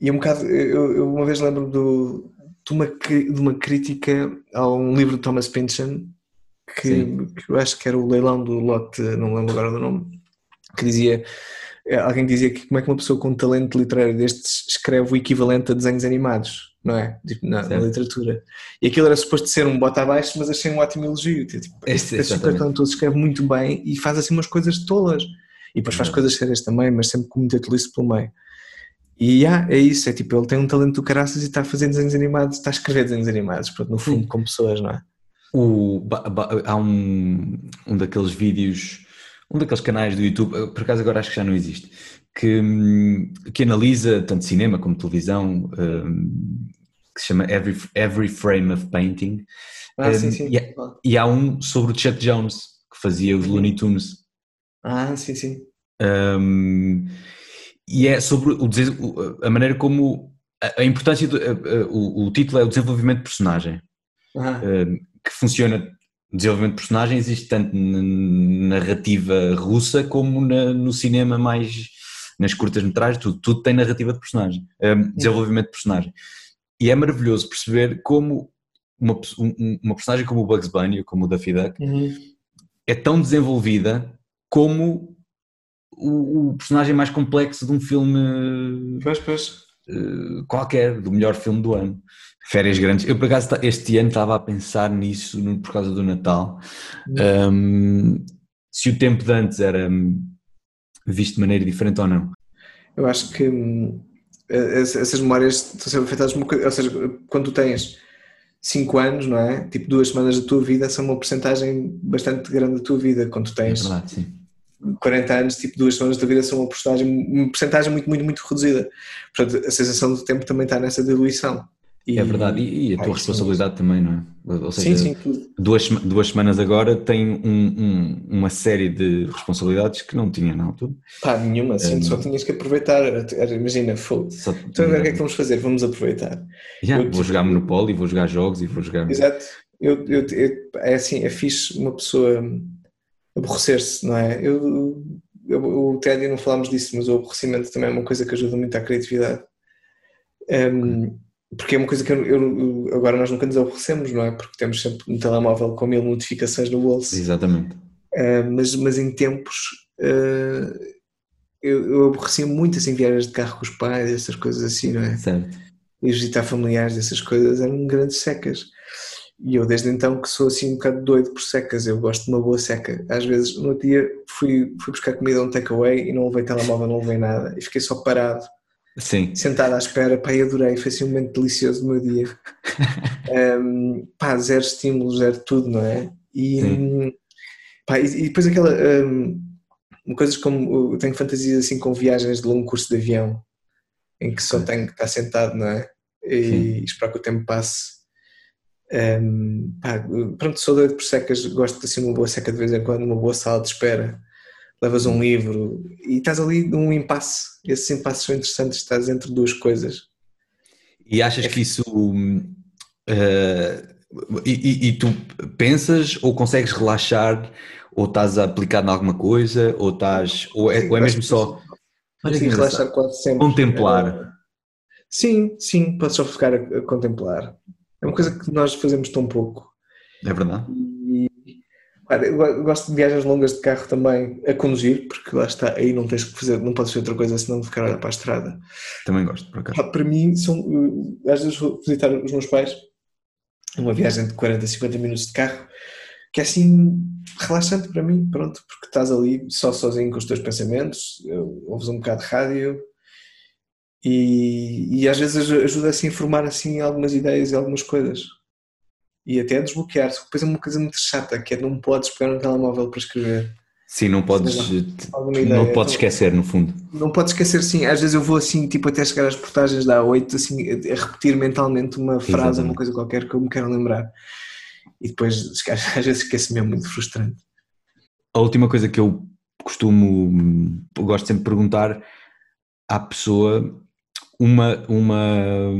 e é um bocado. Eu, eu uma vez lembro do, de, uma, de uma crítica a um livro de Thomas Pynchon que, que eu acho que era o leilão do lote, não lembro agora do nome, que dizia. eh, Alguém dizia que como é que uma pessoa com talento literário destes escreve o equivalente a desenhos animados, não é? Tipo, na, na literatura. E aquilo era suposto ser um bota abaixo, mas achei um ótimo elogio. Tipo, este, este super exatamente. talentoso escreve muito bem e faz assim umas coisas tolas. E depois faz Exato. coisas sérias também, mas sempre com muita tolice pelo meio. E ah, é isso, é tipo, ele tem um talento do caraças e está a fazer desenhos animados, está a escrever desenhos animados, pronto, no fundo, Sim. com pessoas, não é? O, ba- ba- há um, um daqueles vídeos, um daqueles canais do YouTube, por acaso agora acho que já não existe, que, hum, que analisa tanto cinema como televisão, hum, que se chama Every, Every Frame of Painting, Ah, Um, sim, sim. e é- e há um sobre o Chuck Jones, que fazia os Looney Tunes. Ah, sim, sim. Um, e é sobre o, a maneira como a, a importância do, a- a- o, o título é o desenvolvimento de personagem. Ah, um, que funciona desenvolvimento de personagem existe tanto na narrativa russa como na- no cinema mais nas curtas metragens, tudo, tudo tem narrativa de personagem, um, desenvolvimento de personagem. E é maravilhoso perceber como uma, um- um- uma personagem como o Bugs Bunny ou como o Daffy Duck uhum. é tão desenvolvida como o, o personagem mais complexo de um filme Pois, pois. eh, qualquer, do melhor filme do ano. Férias grandes. Eu, por acaso, este ano estava a pensar nisso no- por causa do Natal. Um, se o tempo de antes era hum, visto de maneira diferente ou não. Eu acho que hum, ess- essas memórias estão sempre afetadas ou seja, quando tu tens 5 anos, não é? Tipo, duas semanas da tua vida são uma porcentagem bastante grande da tua vida. Quando tu É tens verdade, sim. 40 anos, tipo, duas semanas da vida são uma porcentagem, uma porcentagem muito, muito, muito reduzida. Portanto, a sensação do tempo também está nessa diluição. E- É verdade. E, e a tua isso responsabilidade também, não é? Ou Sim, seja, sim, tudo. Duas, duas semanas agora tem um- um- uma série de responsabilidades que não tinha na altura. Pá, nenhuma, assim, Hum. só tinhas que aproveitar. Imagina, fogo. Só- Então agora o que é que vamos fazer? Vamos aproveitar. Já, eu- vou jogar Monopoly, vou jogar jogos e vou jogar. Exato. Eu, eu, eu- é assim, é fixe uma pessoa aborrecer-se, não é? Eu, eu, o Ted, não falámos disso, mas o aborrecimento também é uma coisa que ajuda muito à criatividade. Um, porque é uma coisa que eu, eu- agora nós nunca nos aborrecemos, não é? Porque temos sempre um telemóvel com mil notificações no bolso. Exatamente. Uh, mas, mas em tempos uh, eu, eu aborrecia muito assim viagens de carro com os pais, essas coisas assim, não é? Certo. e visitar familiares, essas coisas eram grandes secas. E eu desde então que sou assim um bocado doido por secas, eu gosto de uma boa seca. Às vezes no dia fui, fui buscar comida um takeaway e não levei telemóvel, não levei nada e fiquei só parado, Sim. sentado à espera, pá, e adorei, foi assim um momento delicioso do meu dia. um, pá, zero estímulos, zero tudo, não é? E, Sim. pá, e, e depois aquela, um, coisas como, eu tenho fantasias assim com viagens de longo curso de avião, em que só tenho que estar sentado, não é? E Sim. esperar que o tempo passe. Um, pá, pronto, sou doido por secas, gosto de assim uma boa seca de vez em quando, uma boa sala de espera, levas um livro e estás ali num impasse. Esses impasses são interessantes, estás entre duas coisas. E achas que isso. eh, e, e- e tu pensas ou consegues relaxar ou estás aplicado em alguma coisa ou estás ou é, ou é mesmo só Olha Sim, relaxar quase sempre. contemplar Sim, sim, podes só ficar a, a contemplar. É uma coisa que nós fazemos tão pouco. é verdade E eu go- gosto de viagens longas de carro também a conduzir, porque lá está, aí não tens que fazer, não podes fazer outra coisa senão de ficar a olhar para a estrada. também gosto por acaso Para mim, são, uh, às vezes vou visitar os meus pais, uma viagem de 40, 50 minutos de carro, que é assim relaxante para mim, pronto, porque estás ali só sozinho com os teus pensamentos, eu- ouves um bocado de rádio e, e às vezes ajuda a formar assim algumas ideias e algumas coisas. E até a desbloquear-se. Depois é uma coisa muito chata, que é não podes pegar no telemóvel para escrever. sim não podes não podes esquecer no fundo não pode esquecer, sim. Às vezes eu vou assim, tipo, até chegar às portagens da A8, assim, a repetir mentalmente uma frase, Exatamente. uma coisa qualquer que eu me quero lembrar. E depois, às vezes, esqueço-me, é muito frustrante. a última coisa que eu costumo eu gosto sempre de perguntar à pessoa uma uma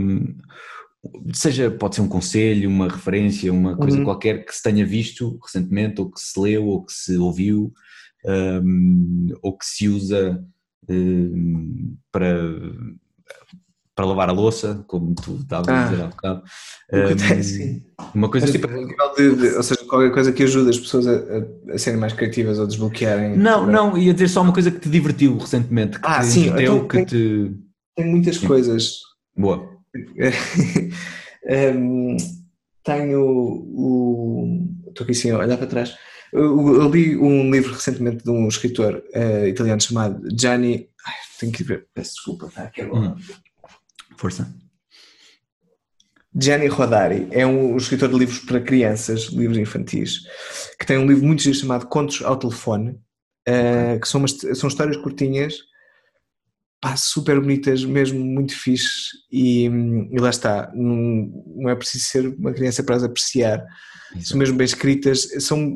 seja pode ser um conselho uma referência uma coisa Uhum. qualquer que se tenha visto recentemente ou que se leu ou que se ouviu hum, ou que se usa hum, para para lavar a louça como tu estavas a Ah. dizer há bocado O que Hum, tem, sim. uma coisa Mas, tipo a de, de- ou seja, qualquer coisa que ajude as pessoas a, a- a serem mais criativas ou desbloquearem. não não ia dizer só uma coisa que te divertiu recentemente que Ah, te sim, entreteu, então que tem- te Tem muitas Sim. coisas. boa Hum, tenho o. Estou aqui assim a olhar para trás. Eu, eu li um livro recentemente de um escritor eh, italiano chamado Gianni. Ai, tenho que ver, peço desculpa, está aqui agora. Hum. Força. Gianni Rodari é um, um escritor de livros para crianças, livros infantis, que tem um livro muito giro chamado Contos ao Telefone, eh, que são, umas- são histórias curtinhas, pá, super bonitas, mesmo muito fixe, e, e lá está, não, não é preciso ser uma criança para as apreciar, são mesmo bem escritas, são,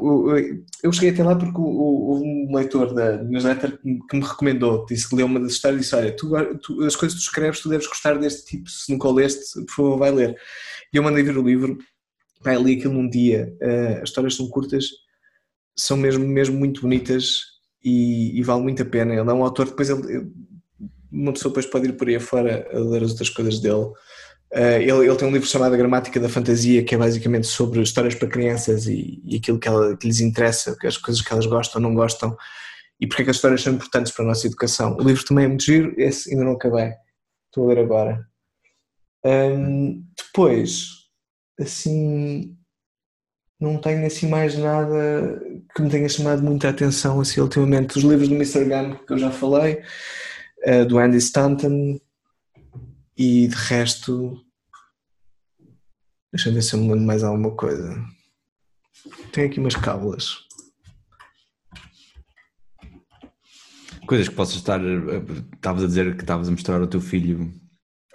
eu cheguei até lá porque houve um leitor da newsletter que me- recomendou, disse que leu uma das histórias e disse, olha, tu, tu- as coisas que tu escreves tu deves gostar deste tipo, se nunca o leste, por favor vai ler. E eu mandei vir o livro, pá, li aquilo num dia, eh, as histórias são curtas, são mesmo, mesmo muito bonitas e, e vale muito a pena, ele é um autor, depois ele- uma pessoa depois pode ir por aí afora a ler as outras coisas dele, Uh, ele, ele tem um livro chamado A Gramática da Fantasia, que é basicamente sobre histórias para crianças e, e aquilo que, ela, que lhes interessa, as coisas que elas gostam ou não gostam, e porque é que as histórias são importantes para a nossa educação. O livro também é muito giro, esse ainda não acabei, estou a ler agora. Um, depois, assim, não tenho assim mais nada que me tenha chamado muita atenção assim, ultimamente. Os livros do Mr. Gunn, que eu já falei, uh, do Andy Stanton, e de resto, deixa-me ver se eu me lembro mais alguma coisa. Tenho aqui umas cábulas. Coisas que possas estar. eh, Estavas a dizer que estavas a mostrar ao teu filho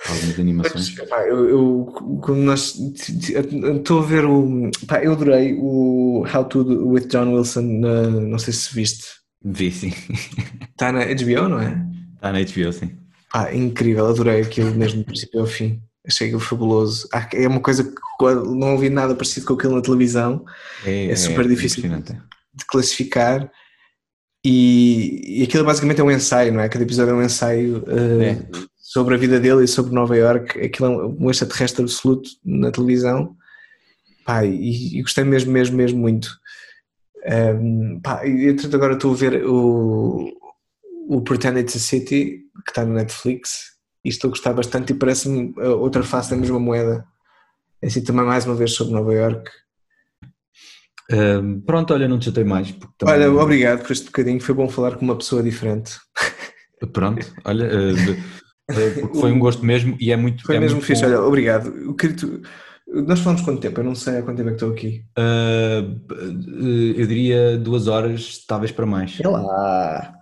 algumas animações. Pá, eu, eu- quando nós estou a ver o. Pá, eu adorei o How to with John Wilson, na, não sei se viste. Vi, sim. Está na HBO, não é? Está na HBO, sim. Pá, incrível, adorei aquilo mesmo do princípio ao fim. Achei aquilo fabuloso. Ah, É uma coisa que não ouvi nada parecido com aquilo na televisão. É super difícil. impressionante. de classificar e, e aquilo basicamente é um ensaio, não é? Cada episódio é um ensaio É. sobre a vida dele e sobre Nova York. Aquilo é um extraterrestre absoluto na televisão. Pá, e, e gostei mesmo, mesmo, mesmo muito. Um, pá, e entretanto agora estou a ver o, o Pretend It's a City, que está no Netflix, e estou a gostar bastante e parece-me a outra face da mesma moeda. É assim também mais uma vez sobre Nova York. Um, pronto, olha, não te chatei mais. Também... Olha, obrigado por este bocadinho, foi bom falar com uma pessoa diferente. Pronto, olha, uh, foi um gosto mesmo e é muito. Foi é mesmo muito fixe, olha, obrigado. Eu queria tu... Nós falamos quanto tempo? Eu não sei há quanto tempo é que estou aqui. Uh, eu diria duas horas, talvez para mais. É lá.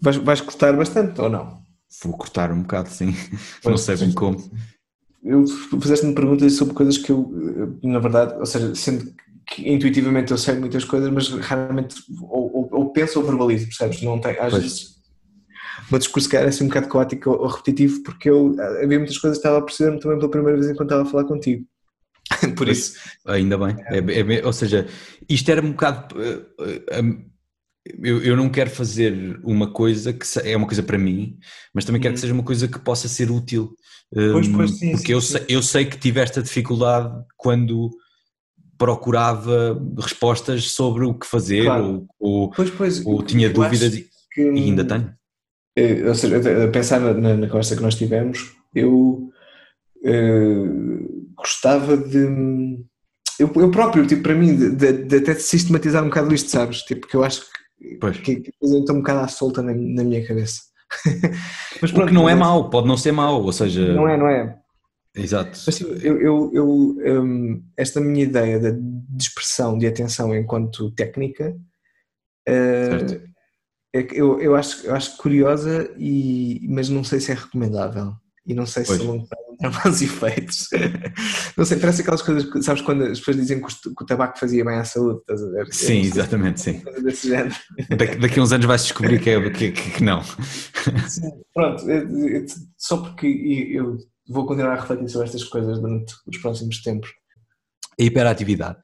Vais, vais cortar bastante ou não? Vou cortar um bocado, sim. Pois, não sei bem como. Eu fizeste-me perguntas sobre coisas que eu, na verdade, ou seja, sendo que intuitivamente eu sei muitas coisas, mas raramente ou, ou, ou penso ou verbalizo, percebes? Não tem, às pois. vezes o meu discurso que era assim um bocado caótico ou repetitivo porque eu havia muitas coisas que estava a perceber-me também pela primeira vez enquanto estava a falar contigo. Por isso. Ainda bem. É, é, ou seja, isto era um bocado. Eu, eu não quero fazer uma coisa que é uma coisa para mim, mas também quero que uhum. seja uma coisa que possa ser útil. Pois, pois, sim, porque sim, eu, sim. Sei, eu sei que tiveste a dificuldade quando procurava respostas sobre o que fazer claro. ou, pois, pois, ou tinha dúvidas e, que, e ainda tenho. Eh, ou seja, a pensar na, na conversa que nós tivemos, eu uh, gostava de. Eu, eu, próprio, tipo, para mim, de, de, de, até sistematizar um bocado isto, sabes? Tipo, que eu acho que, pois. que, que estou um bocado à solta na, na minha cabeça. Mas pronto, o que não é mau, pode não ser mau, ou seja. Não é, não é. Exato. Mas, eu, eu, eu um, esta minha ideia de, de expressão de atenção enquanto técnica uh, é que eu, eu, acho, eu acho curiosa, e, mas não sei se é recomendável. E não sei se pois. a longo prazo terá maus efeitos. não sei, parece aquelas coisas que, sabes, quando as pessoas dizem que o, que o tabaco fazia bem à saúde, estás a ver? Sim, exatamente, sim. Daqui, daqui a uns anos vais descobrir que, é, que, que, que não. Sim, pronto, só porque eu vou continuar a refletir sobre estas coisas durante os próximos tempos. A hiperatividade.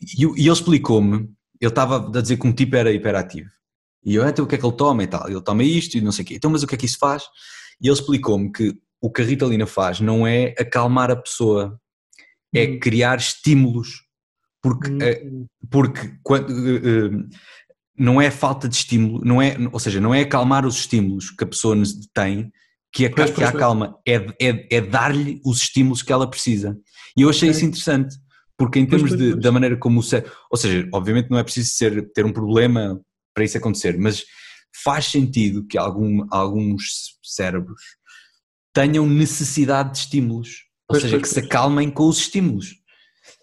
E, e ele explicou-me, ele estava a dizer que um tipo era hiperativo. E eu, então o que é que ele toma e tal? Ele toma isto e não sei o quê. Então, mas o que é que isso faz? E ele explicou-me que o que a Ritalina faz não é acalmar a pessoa, é hum. criar estímulos. Porque, hum. porque quando, uh, não é falta de estímulo, não é, ou seja, não é acalmar os estímulos que a pessoa tem que a, pois, que a acalma, é, é, é dar-lhe os estímulos que ela precisa. E eu achei isso interessante, porque em termos de, da maneira como o cérebro, ou seja, obviamente não é preciso ser, ter um problema para isso acontecer, mas faz sentido que algum, alguns cérebros tenham necessidade de estímulos, ou pois, seja, pois, que pois. se acalmem com os estímulos.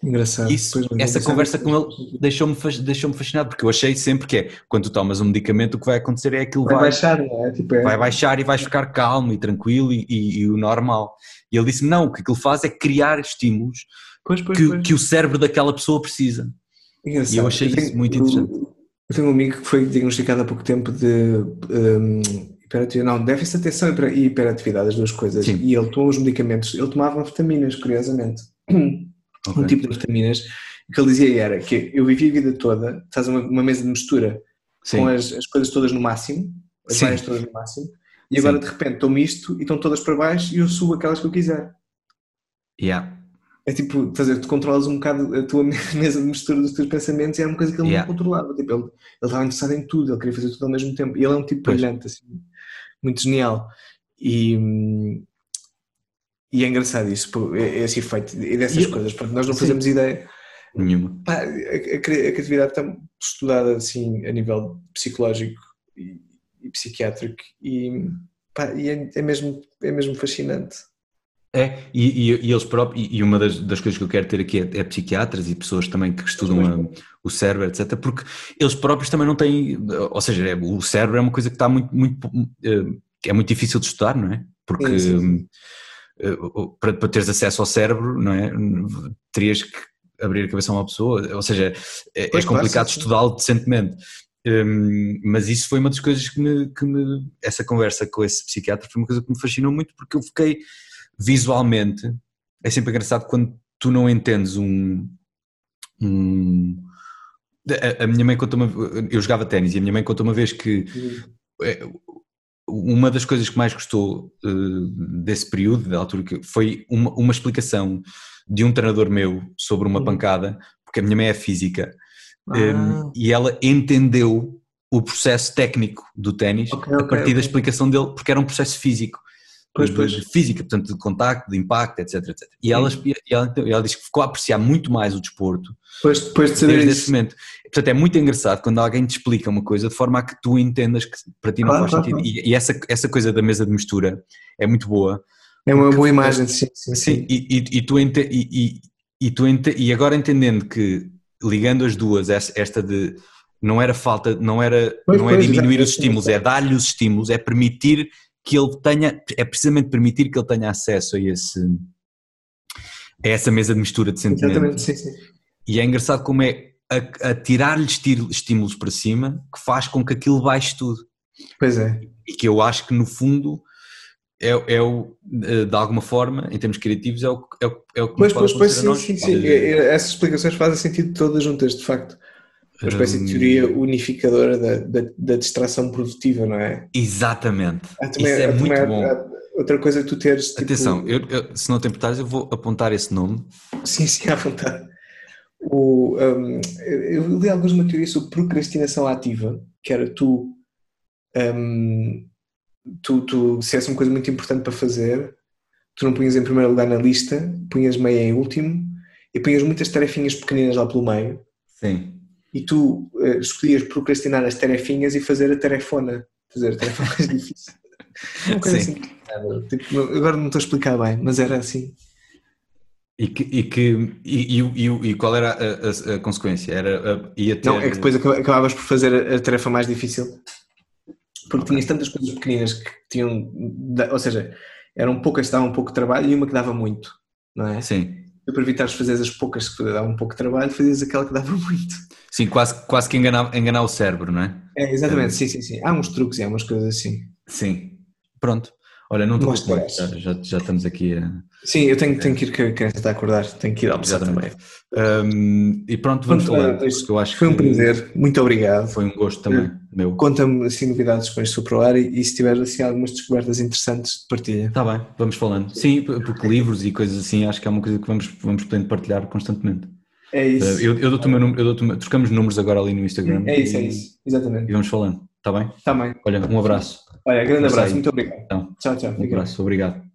Engraçado. Isso, essa conversa com ele deixou-me deixou fascinado, porque eu achei sempre que é, quando tu tomas um medicamento, o que vai acontecer é aquilo vai, vai baixar, é? Tipo, é? Vai baixar e vais ficar calmo e tranquilo e, e, e o normal. E ele disse não, o que aquilo faz é criar estímulos que, que, o cérebro daquela pessoa precisa. Engraçado. E eu achei eu tenho, isso muito interessante. Eu tenho um amigo que foi diagnosticado há pouco tempo de um, hiperatividade, não, déficit de atenção e hiperatividade, as duas coisas. Sim. E ele tomou os medicamentos, ele tomava vitaminas, curiosamente. Okay. Um tipo de vitaminas. O que ele dizia era que eu vivi a vida toda, estás uma, uma mesa de mistura Sim. com as, as, coisas todas no máximo, as várias todas no máximo, e agora Sim. de repente tomo isto e estão todas para baixo e eu subo aquelas que eu quiser. Yeah. É tipo, fazer, tu controlas um bocado a tua mesa de mistura dos teus pensamentos e era uma coisa que ele yeah. não controlava. Tipo, ele, ele estava interessado em tudo, ele queria fazer tudo ao mesmo tempo. E ele é um tipo pois. brilhante, assim, muito genial. E, e é engraçado isso, esse efeito e dessas e, coisas, porque nós não fazemos sim. ideia. Nenhuma. Pá, a, a, a, criatividade está estudada assim a nível psicológico e, e psiquiátrico e, pá, e é, é, mesmo, é mesmo fascinante. É, e, e, e eles próprios, e uma das, das, coisas que eu quero ter aqui é, é psiquiatras e pessoas também que estudam a, o cérebro, etc., porque eles próprios também não têm, ou seja, é, o cérebro é uma coisa que está muito, muito, eh, é muito difícil de estudar, não é? Porque sim, sim. Eh, para, para teres acesso ao cérebro, não é? Terias que abrir a cabeça a uma pessoa, ou seja, é, é complicado estudá-lo decentemente. Um, mas isso foi uma das coisas que me, que me, Essa conversa com esse psiquiatra foi uma coisa que me fascinou muito porque eu fiquei visualmente, é sempre engraçado quando tu não entendes um. um a, a, minha mãe contou uma eu jogava ténis e a minha mãe contou uma vez que uhum. uma das coisas que mais gostou uh, desse período, da altura que foi uma, uma explicação de um treinador meu sobre uma pancada, porque a minha mãe é física ah. um, e ela entendeu o processo técnico do ténis okay, a partir okay. da explicação dele, porque era um processo físico Pois, de, pois. de física, portanto, de contacto, de impacto, etc, etc. E ela, e ela, e ela diz que ficou a apreciar muito mais o desporto Depois, depois de saber isso. esse momento. Portanto, é muito engraçado quando alguém te explica uma coisa de forma a que tu entendas que para ti não Claro, faz claro, sentido. E, e essa, essa coisa da mesa de mistura é muito boa. É uma boa imagem, sim, sim. Sim, e, e, e tu, ente, e, e, tu ente, e agora entendendo que ligando as duas, esta de não era falta, não era Pois, não é pois, diminuir os estímulos, é dar-lhe os estímulos, é permitir que ele tenha, é precisamente permitir que ele tenha acesso a esse a essa mesa de mistura de Exatamente, sentimentos. sim, sim. E é engraçado como é a, a tirar-lhe estímulos para cima que faz com que aquilo baixe tudo. Pois é. E que eu acho que no fundo é, é o, eh, de alguma forma, em termos criativos, é o, é o, é o que Pois, nos pode pois, pois, sim, sim, sim. É- é- Essas explicações fazem sentido todas juntas, de facto. Uma espécie de Hum, teoria unificadora da, da, da distração produtiva, não é? Exatamente. Isso também- é há também muito há- bom. há outra coisa que tu teres. tipo- Atenção, eu, eu- se não te importares, eu vou apontar esse nome. Sim, sim, à vontade. O, um, eu li alguns uma teoria sobre procrastinação ativa, que era tu, um, tu, tu, se és uma coisa muito importante para fazer, tu não punhas em primeiro lugar na lista, punhas meio em último e punhas muitas tarefinhas pequeninas lá pelo meio Sim. E tu eh, escolhias procrastinar as tarefinhas e fazer a tarefona, fazer a tarefa mais difícil. Uma coisa Sim. assim. Tipo, agora não estou a explicar bem, mas era assim. E, que, e, que, e, e, e, qual era a, a- a consequência? Era, a- ia ter... Não, é que depois acaba- acabavas por fazer a tarefa mais difícil porque tinhas tantas coisas pequeninas que tinham, ou seja, eram poucas que davam pouco trabalho e uma que dava muito, não é? Sim. E para evitares fazer as poucas que davam pouco trabalho, fazias aquela que dava muito. Sim, quase, quase que enganar, enganar o cérebro, não é? É, exatamente, sim, sim, sim. Há uns truques e há umas coisas assim. Sim. Pronto. Olha, não já, parece. já, já estamos aqui a... Sim, eu tenho, tenho que ir, que a criança está a acordar, tenho que ir almoçar também. Um, e pronto, vamos Pronto, falando. é isso. porque eu acho Foi um que prazer, muito obrigado. Foi um gosto também, meu. Conta-me assim novidades com este Superar e, e se tiver assim algumas descobertas interessantes, partilha. Está bem, vamos falando. Sim, porque livros e coisas assim, acho que é uma coisa que vamos, vamos podendo partilhar constantemente. É isso. Uh, Eu, eu dou-te o meu número, eu meu- trocamos números agora ali no Instagram. É isso, é e- isso. Exatamente. E vamos falando, está bem? Está bem. Olha, um abraço. Olha, grande abraço, muito obrigado. Então, Tchau, tchau. um abraço, obrigado.